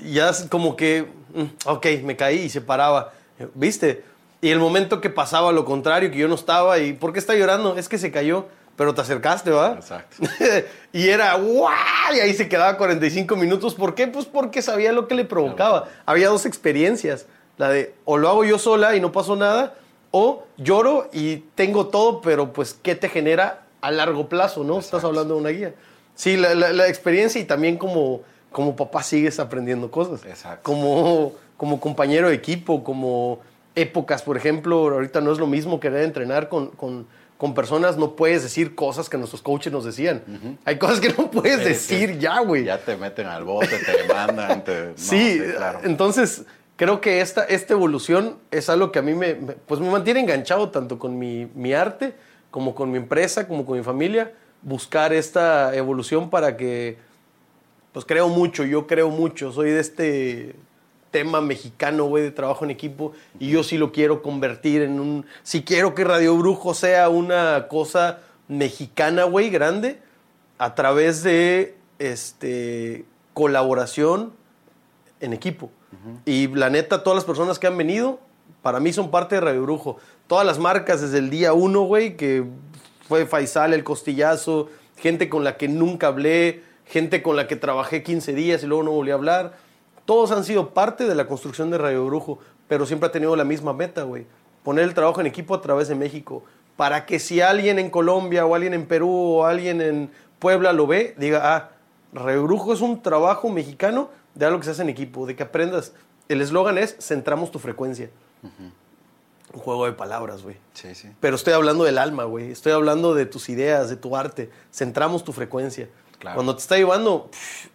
y ya es como que, mm, ok, me caí y se paraba, ¿viste? Y el momento que pasaba lo contrario, que yo no estaba, y ¿por qué está llorando? Es que se cayó. Pero te acercaste, ¿va? Exacto. y era ¡guau! Y ahí se quedaba 45 minutos. ¿Por qué? Pues porque sabía lo que le provocaba. Había dos experiencias. La de o lo hago yo sola y no pasó nada, o lloro y tengo todo, pero pues ¿qué te genera a largo plazo, no? Estás hablando de una guía. Sí, la, la- la experiencia y también como, como papá sigues aprendiendo cosas. Exacto. Como, como compañero de equipo, como épocas, por ejemplo, ahorita no es lo mismo querer entrenar con, con, con personas, no puedes decir cosas que nuestros coaches nos decían. Hay cosas que no puedes decir ya, güey. Ya te meten al bote, te demandan. Te... no, Sí, claro. entonces creo que esta, esta evolución es algo que a mí me, me- pues me mantiene enganchado tanto con mi, mi arte como con mi empresa, como con mi familia, buscar esta evolución para que, pues creo mucho, yo creo mucho, soy de este tema mexicano, güey, de trabajo en equipo, y yo sí lo quiero convertir en un, si quiero que Radio Brujo sea una cosa mexicana, güey, grande, a través de, este, colaboración, en equipo. Y la neta, todas las personas que han venido, para mí son parte de Radio Brujo. Todas las marcas desde el día uno, güey, que fue Faisal, el costillazo, gente con la que nunca hablé, gente con la que trabajé 15 días y luego no volví a hablar. Todos han sido parte de la construcción de Radio Brujo, pero siempre ha tenido la misma meta, güey. Poner el trabajo en equipo a través de México. Para que si alguien en Colombia o alguien en Perú o alguien en Puebla lo ve, diga, ah, Rebrujo es un trabajo mexicano de algo que se hace en equipo, de que aprendas. El eslogan es centramos tu frecuencia. Un juego de palabras, güey. Sí, sí. Pero estoy hablando del alma, güey. Estoy hablando de tus ideas, de tu arte. Centramos tu frecuencia. Claro. Cuando te está llevando, pff,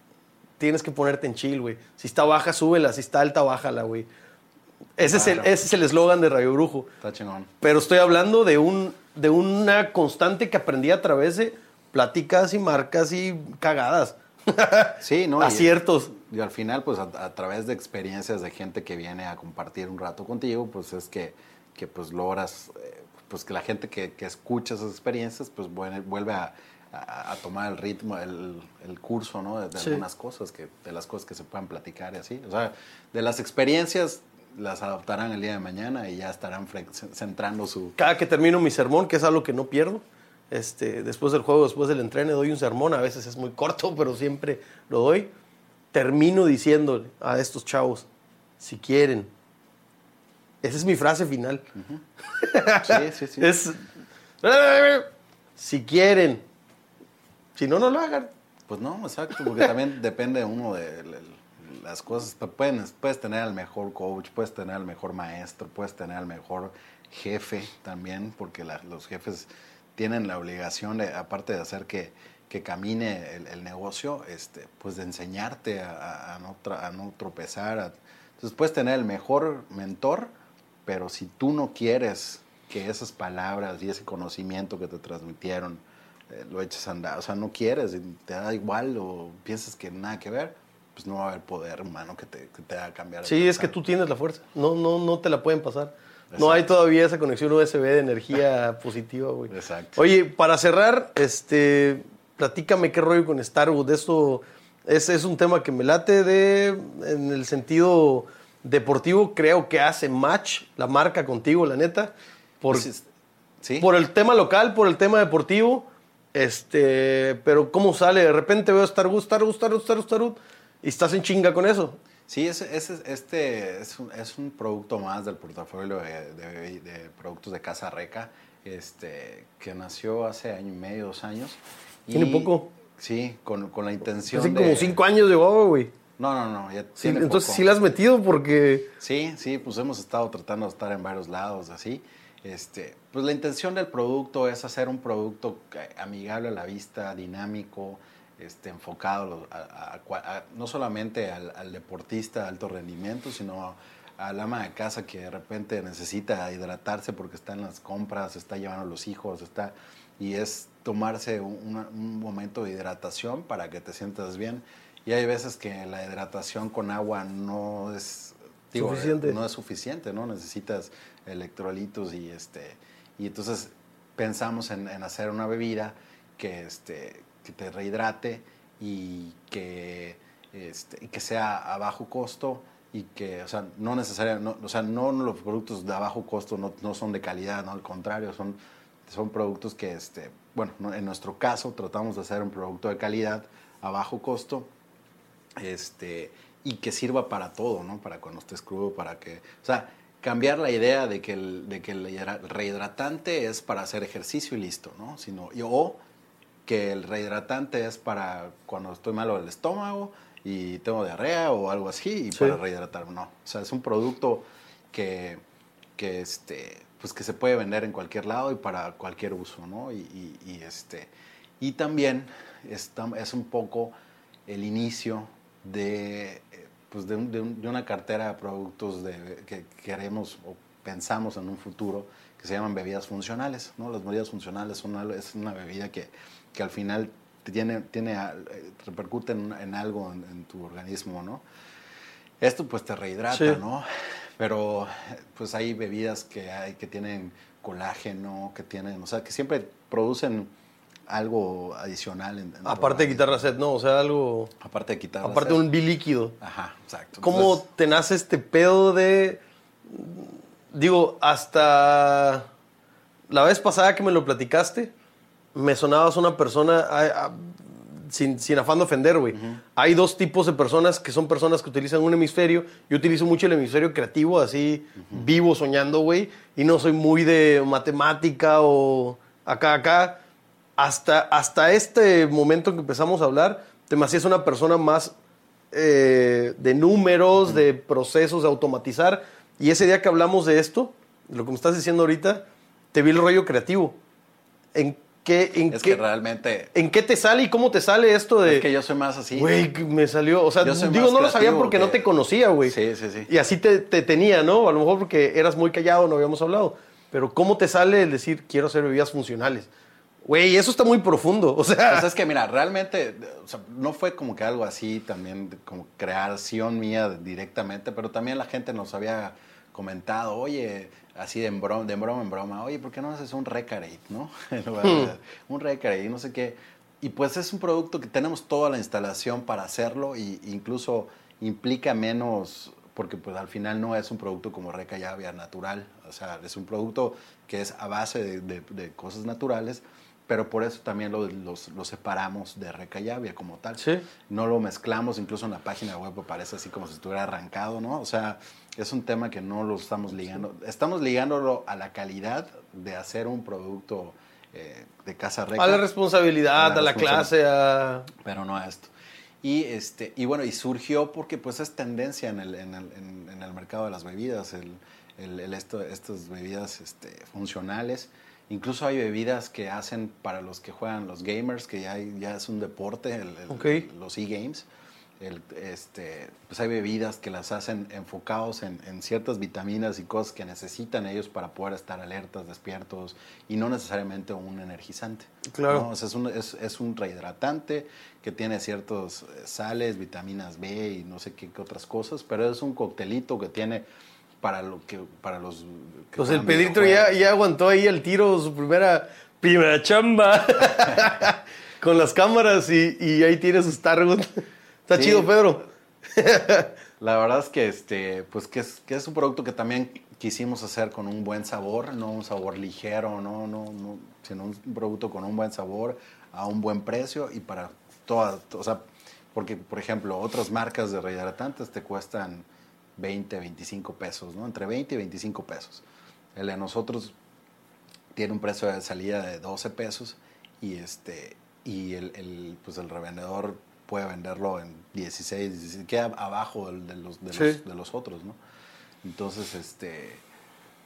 tienes que ponerte en chill, güey. Si está baja, súbela. Si está alta, bájala, güey. Ese, es el- Claro. ese es el eslogan de Radio Brujo. Está chingón. Pero estoy hablando de, un, de una constante que aprendí a través de pláticas y marcas y cagadas. Sí, ¿no? Aciertos. Y al final, pues a, a través de experiencias de gente que viene a compartir un rato contigo, pues es que, que pues logras, eh, pues que la gente que, que escucha esas experiencias, pues vuelve a, a- a tomar el ritmo, el, el curso, ¿no? De, de Sí. algunas cosas, que, de las cosas que se puedan platicar y así. O sea, de las experiencias las adoptarán el día de mañana y ya estarán centrando su... Cada que termino mi sermón, que es algo que no pierdo, este, después del juego, después del entreno, doy un sermón. A veces es muy corto, pero siempre lo doy. Termino diciéndole a estos chavos, si quieren. Esa es mi frase final. Sí, sí, sí. Es, si quieren. Si no, no lo hagan. Pues no, exacto, porque también depende uno de las cosas. Te Pueden, puedes tener al mejor coach, puedes tener al mejor maestro, puedes tener al mejor jefe también, porque los jefes tienen la obligación, aparte de hacer que, que camine el, negocio, este, pues de enseñarte a, no, a no tropezar. entonces puedes tener el mejor mentor, pero si tú no quieres que esas palabras y ese conocimiento que te transmitieron lo eches a andar, o sea, no quieres, te da igual o piensas que nada que ver, pues no va a haber poder humano que te, que te haga cambiar. Sí, es que tú tienes la fuerza. No, no, no te la pueden pasar. No hay todavía esa conexión USB de energía positiva, güey. Exacto. Oye, para cerrar, este, platícame qué rollo con Starwood. De esto es, es un tema que me late de, en el sentido deportivo. Creo que hace match la marca contigo, la neta. Por, Pues es- sí, por el tema local, por el tema deportivo. Este, pero ¿cómo sale? De repente veo Starwood, Starwood, Starwood, Starwood, Starwood. Y estás en chinga con eso. Sí, ese, ese- este es un, es un producto más del portafolio de, de- de productos de Casa Reca, este, que nació hace año y medio, dos años. Y- Tiene poco. Sí, con, con la intención Hace de... como cinco años llevaba, güey. No, no, no, ya Sí, entonces poco. sí la has metido porque... Sí, sí, pues hemos estado tratando de estar en varios lados, así. Este, pues la intención del producto es hacer un producto amigable a la vista, dinámico, este, enfocado no solamente al, deportista de alto rendimiento, sino al ama de casa que de repente necesita hidratarse porque está en las compras, está llevando a los hijos, está y es tomarse un momento de hidratación para que te sientas bien. Y hay veces que la hidratación con agua no es digo, Suficiente. no es suficiente, ¿no? Necesitas electrolitos y este y entonces pensamos en, en hacer una bebida que este que te rehidrate y que este, y que sea a bajo costo y que, o sea, no necesariamente, no, o sea, no los productos de bajo costo no, no son de calidad, no, al contrario, son son productos que, este, bueno, en nuestro caso tratamos de hacer un producto de calidad a bajo costo este, y que sirva para todo, ¿no? Para cuando estés crudo, para que, o sea, cambiar la idea de que el, de que el rehidratante es para hacer ejercicio y listo, ¿no? Sino, o que el rehidratante es para cuando estoy malo del estómago y tengo diarrea o algo así y para rehidratar. No, o sea, es un producto que, que, este, pues que se puede vender en cualquier lado y para cualquier uso, ¿no? Y, y, este, y también es, es un poco el inicio de, pues de, una cartera de productos de, que queremos o pensamos en un futuro que se llaman bebidas funcionales. ¿no? Las bebidas funcionales son es una bebida que, que al final tiene, tiene, eh, repercute en, algo en, tu organismo. ¿no? Esto pues te rehidrata, ¿no? Pero pues hay bebidas que, hay, que tienen colágeno, que tienen, o sea, que siempre producen algo adicional. En, aparte de quitar la sed, ¿no? O sea, algo... Aparte de quitar Aparte de un bilíquido. Ajá, exacto. ¿Cómo te nace este pedo de... Digo, hasta la vez pasada que me lo platicaste, me sonabas una persona sin, sin, afán de ofender, güey. Hay dos tipos de personas que son personas que utilizan un hemisferio. Yo utilizo mucho el hemisferio creativo, así vivo soñando, güey. Y no soy muy de matemática o acá, acá. Hasta, hasta este momento que empezamos a hablar, te hacías una persona más eh, de números, de procesos, de automatizar. Y ese día que hablamos de esto, lo que me estás diciendo ahorita, te vi el rollo creativo. ¿En qué, en es qué, que realmente... ¿En qué te sale y cómo te sale esto de... Es que yo soy más así. Güey, me salió... O sea, digo, no lo sabía porque no te conocía, güey. Sí, sí, sí. Y así te, te, tenía, ¿no? A lo mejor porque eras muy callado, no habíamos hablado. Pero ¿cómo te sale el decir, quiero hacer bebidas funcionales? Güey, eso está muy profundo. O sea... Pues es que, mira, realmente o sea, no fue como que algo así también, como creación mía directamente, pero también la gente nos había comentado, oye, así de, broma, de broma en broma, oye, ¿por qué no haces un Recarate, no? Hmm. un Recarate, no sé qué. Y pues es un producto que tenemos toda la instalación para hacerlo e incluso implica menos, porque pues al final no es un producto como Reca natural, o sea, es un producto que es a base de, de cosas naturales, pero por eso también lo, los, separamos de recayavia como tal. No lo mezclamos, incluso en la página web parece así como si estuviera arrancado, ¿no? O sea, es un tema que no lo estamos ligando. Estamos ligándolo a la calidad de hacer un producto eh, de casa reca. A la responsabilidad, a la, clase, a... Pero no a esto. Y, este, y bueno, y surgió porque pues es tendencia en el, en el, en, el mercado de las bebidas, el, el, esto, estas bebidas este, funcionales. Incluso hay bebidas que hacen para los que juegan los gamers, que ya, ya es un deporte, los e-games. este, pues hay bebidas que las hacen enfocados en, ciertas vitaminas y cosas que necesitan ellos para poder estar alertas, despiertos y no necesariamente un energizante. Claro. es, un, es, es, un rehidratante que tiene ciertos eh, sales, vitaminas B y no sé qué, qué otras cosas, pero es un coctelito que tiene para lo que para los pues el Pedrito ya, ya aguantó ahí el tiro su primera primera chamba con las cámaras y, y ahí tiene sus targos. Está chido Pedro. La verdad es que este pues que es, que es un producto que también quisimos hacer con un buen sabor no un sabor ligero no no no sino un producto con un buen sabor a un buen precio y para todas o sea porque por ejemplo otras marcas de rehidratantes te cuestan 20, 25 pesos, ¿no? Entre 20 y 25 pesos. El de nosotros tiene un precio de salida de 12 pesos y este y el, pues el revendedor puede venderlo en 16, 16 queda abajo de, los, de, los, otros, ¿no? Entonces, este,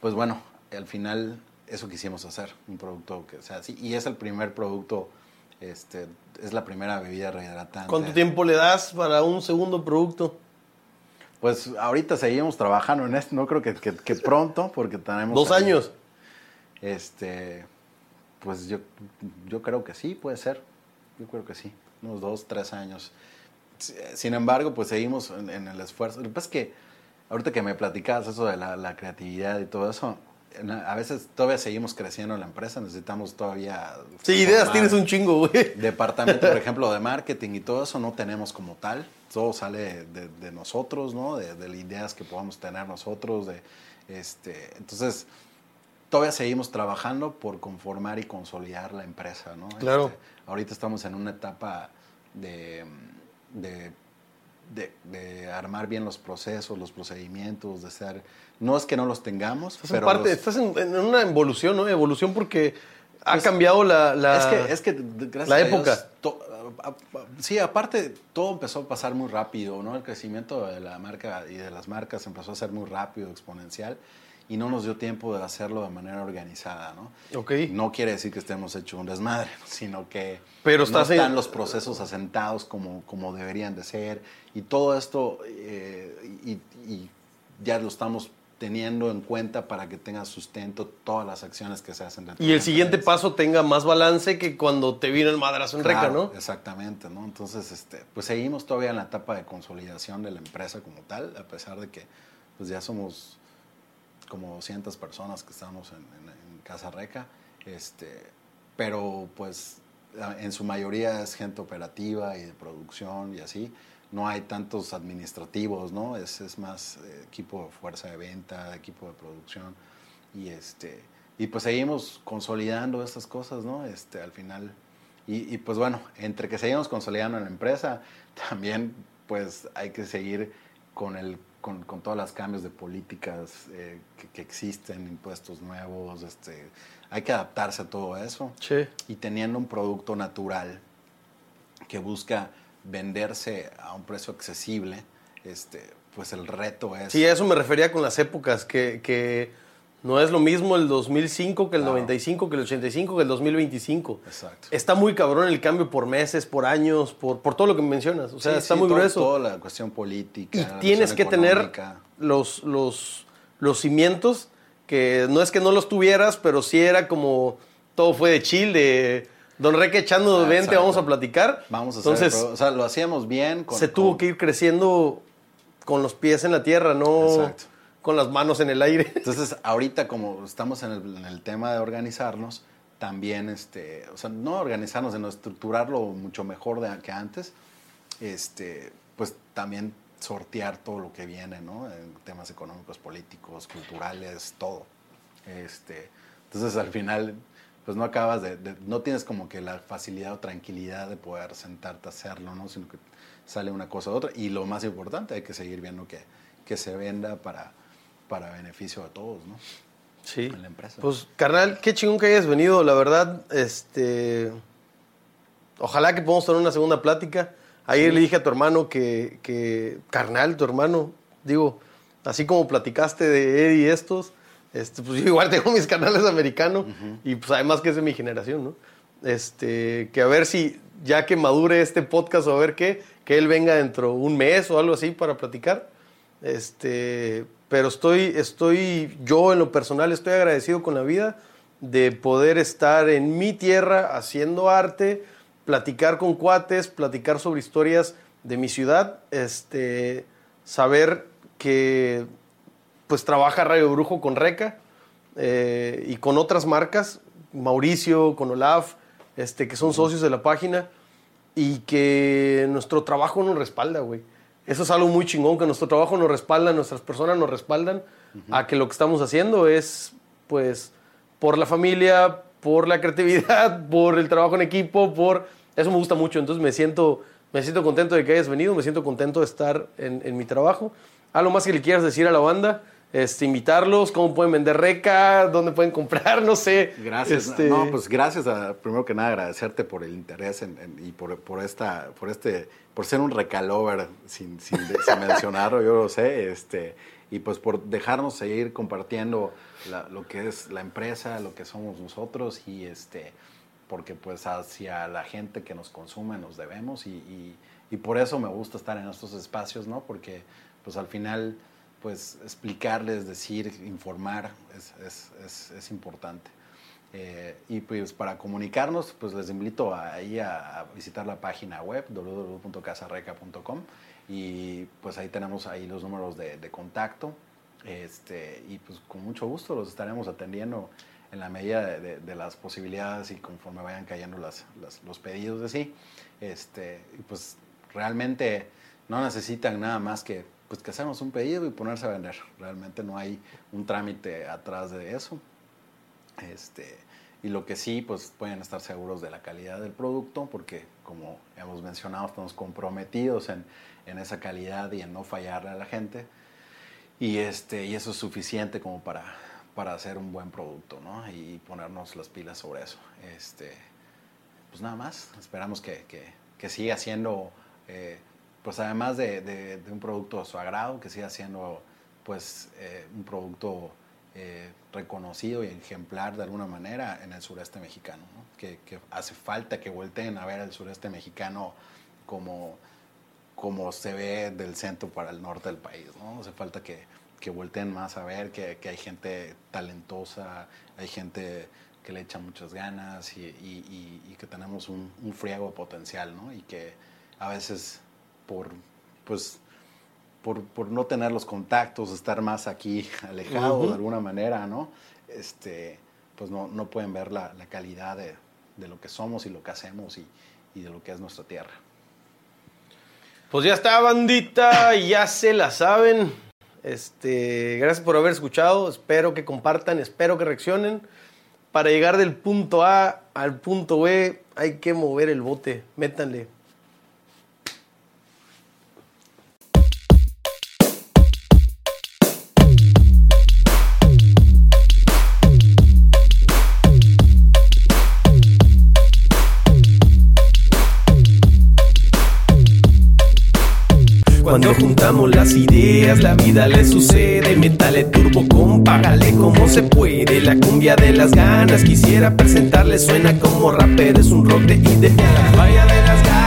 pues bueno, al final eso quisimos hacer, un producto que sea así. Y es el primer producto, este, es la primera bebida rehidratante. ¿Cuánto tiempo le das para un segundo producto? Pues ahorita seguimos trabajando en esto, no creo que, que, pronto, porque tenemos... ¿Dos años? Este, pues yo, yo creo que sí, puede ser. Yo creo que sí, unos dos, tres años. Sin embargo, pues seguimos en, el esfuerzo. Lo que pasa es que ahorita que me platicabas eso de la, creatividad y todo eso, a veces todavía seguimos creciendo en la empresa, necesitamos todavía... Sí, ideas tienes un chingo, güey. Departamento, por ejemplo, de marketing y todo eso no tenemos como tal todo sale de, nosotros, ¿no? De, las ideas que podamos tener nosotros, de, este, entonces, todavía seguimos trabajando por conformar y consolidar la empresa, ¿no? Claro. Este, ahorita estamos en una etapa de, de, de- armar bien los procesos, los procedimientos, de ser... No es que no los tengamos, Estás, en, pero... parte, los- estás en, en una evolución, ¿no? Evolución porque ha Pues, cambiado la, la- es que, es que de- gracias la a Dios, época. to- a- a- sí, aparte, todo empezó a pasar muy rápido, ¿no? El crecimiento de la marca y de las marcas empezó a ser muy rápido, exponencial, y no nos dio tiempo de hacerlo de manera organizada, ¿no? Ok. No quiere decir que estemos hecho un desmadre, sino que Pero no estás en- están los procesos asentados como, como deberían de ser, y todo esto, eh, y, y ya lo estamos teniendo en cuenta para que tenga sustento todas las acciones que se hacen. dentro y de el siguiente empresa. paso tenga más balance que cuando te vino el madrazo en reca, Claro, ¿no? Exactamente, ¿no? Entonces, este, pues seguimos todavía en la etapa de consolidación de la empresa como tal, a pesar de que pues ya somos como 200 personas que estamos en, en- en Casa Reca, este, pero pues en su mayoría es gente operativa y de producción y así. No hay tantos administrativos, ¿no? Es, es más eh, equipo de fuerza de venta, equipo de producción y este y pues seguimos consolidando estas cosas, ¿no? Este, al final y, y, pues bueno, entre que seguimos consolidando en la empresa, también pues hay que seguir con, el, con, con todos los cambios de políticas eh, que, que existen, impuestos nuevos, este, hay que adaptarse a todo eso. Sí. Y teniendo un producto natural que busca venderse a un precio accesible, este, pues el reto es... Sí, a eso me refería con las épocas, que, que no es lo mismo el 2005 que el Claro. 95, que el 85, que el 2025. Exacto. Está muy cabrón el cambio por meses, por años, por, por todo lo que mencionas. O sea, Sí, está sí, muy todo- grueso. Toda la cuestión política. y tienes que tener los, los, los cimientos, que no es que no los tuvieras, pero sí era como todo fue de chill, de Don Reque echando Ah, 20, exacto. vamos a platicar. Vamos a hacer, Entonces, o sea, lo hacíamos bien. con- se tuvo con- que ir creciendo con los pies en la tierra, no Exacto. con las manos en el aire. Entonces, ahorita como estamos en el, en el tema de organizarnos, también, este, o sea, no organizarnos, sino estructurarlo mucho mejor de, que antes, este, pues también sortear todo lo que viene, ¿no? En temas económicos, políticos, culturales, todo. Este, entonces, al final, pues no acabas de, de- no tienes como que la facilidad o tranquilidad de poder sentarte a hacerlo, ¿no? Sino que sale una cosa u otra. Y lo más importante, hay que seguir viendo que, que se venda para, para beneficio de todos, ¿no? Sí. En la empresa. Pues, carnal, qué chingón que hayas venido, la verdad, este... Ojalá que podamos tener una segunda plática. Ayer le dije a tu hermano que, que, carnal, tu hermano, digo, así como platicaste de Eddie y estos, este, pues yo igual tengo mis canales americanos y pues además que es de mi generación, ¿no? Este, que a ver si, ya que madure este podcast o a ver qué, que él venga dentro de un mes o algo así para platicar. Este, pero estoy, estoy, yo en lo personal estoy agradecido con la vida de poder estar en mi tierra haciendo arte, platicar con cuates, platicar sobre historias de mi ciudad, este, saber que pues trabaja Radio Brujo con Reca eh, y con otras marcas, Mauricio, con Olaf, este, que son socios de la página y que nuestro trabajo nos respalda, güey. Eso es algo muy chingón, que nuestro trabajo nos respalda, nuestras personas nos respaldan a que lo que estamos haciendo es, pues, por la familia, por la creatividad, por el trabajo en equipo, por... Eso me gusta mucho, entonces me siento, me siento contento de que hayas venido, me siento contento de estar en, en mi trabajo. ¿Algo más que le quieras decir a la banda? Este, invitarlos, cómo pueden vender reca, dónde pueden comprar, no sé. Gracias. Este, No, pues gracias a, primero que nada, agradecerte por el interés en- en- y por, por esta, por este, por ser un recalover sin, sin, sin mencionarlo, yo lo sé, este, y pues por dejarnos seguir compartiendo la- lo que es la empresa, lo que somos nosotros y este, porque pues hacia la gente que nos consume nos debemos y, y- y por eso me gusta estar en estos espacios, ¿no? Porque pues al final pues explicarles, decir, informar es, es, es, importante. Eh, y pues para comunicarnos, pues les invito a, ahí a, visitar la página web www.casarreca.com y pues ahí tenemos ahí los números de, contacto este, y pues con mucho gusto los estaremos atendiendo en la medida de, las posibilidades y conforme vayan cayendo las- los pedidos de sí. Este, y pues realmente no necesitan nada más que pues que hacemos un pedido y ponerse a vender. Realmente no hay un trámite atrás de eso. Este, y lo que sí, pues pueden estar seguros de la calidad del producto, porque como hemos mencionado, estamos comprometidos en, en esa calidad y en no fallarle a la gente. Y, este, y eso es suficiente como para, para hacer un buen producto, ¿no? Y ponernos las pilas sobre eso. Este, pues nada más, esperamos que, que, que siga siendo, eh, pues además de, de, de, un producto a su agrado, que siga siendo pues eh, un producto eh, reconocido y ejemplar de alguna manera en el sureste mexicano, ¿no? que, que, hace falta que volteen a ver el sureste mexicano como, como se ve del centro para el norte del país, ¿no? hace falta que, que volteen más a ver que, que, hay gente talentosa, hay gente que le echa muchas ganas y, y, que tenemos un, un, friego de potencial, ¿no? Y que a veces por, pues, por, por, no tener los contactos, estar más aquí alejado uh -huh. de alguna manera, ¿no? Este, pues no, no pueden ver la, la calidad de, de, lo que somos y lo que hacemos y, y de lo que es nuestra tierra. Pues ya está, bandita, ya se la saben. Este, gracias por haber escuchado. Espero que compartan, espero que reaccionen. Para llegar del punto A al punto B hay que mover el bote. Métanle. La vida le sucede. Métale turbo, compágale como se puede. La cumbia de las ganas, quisiera presentarle. Suena como rapper, es un rock de ideas. Vaya de las ganas.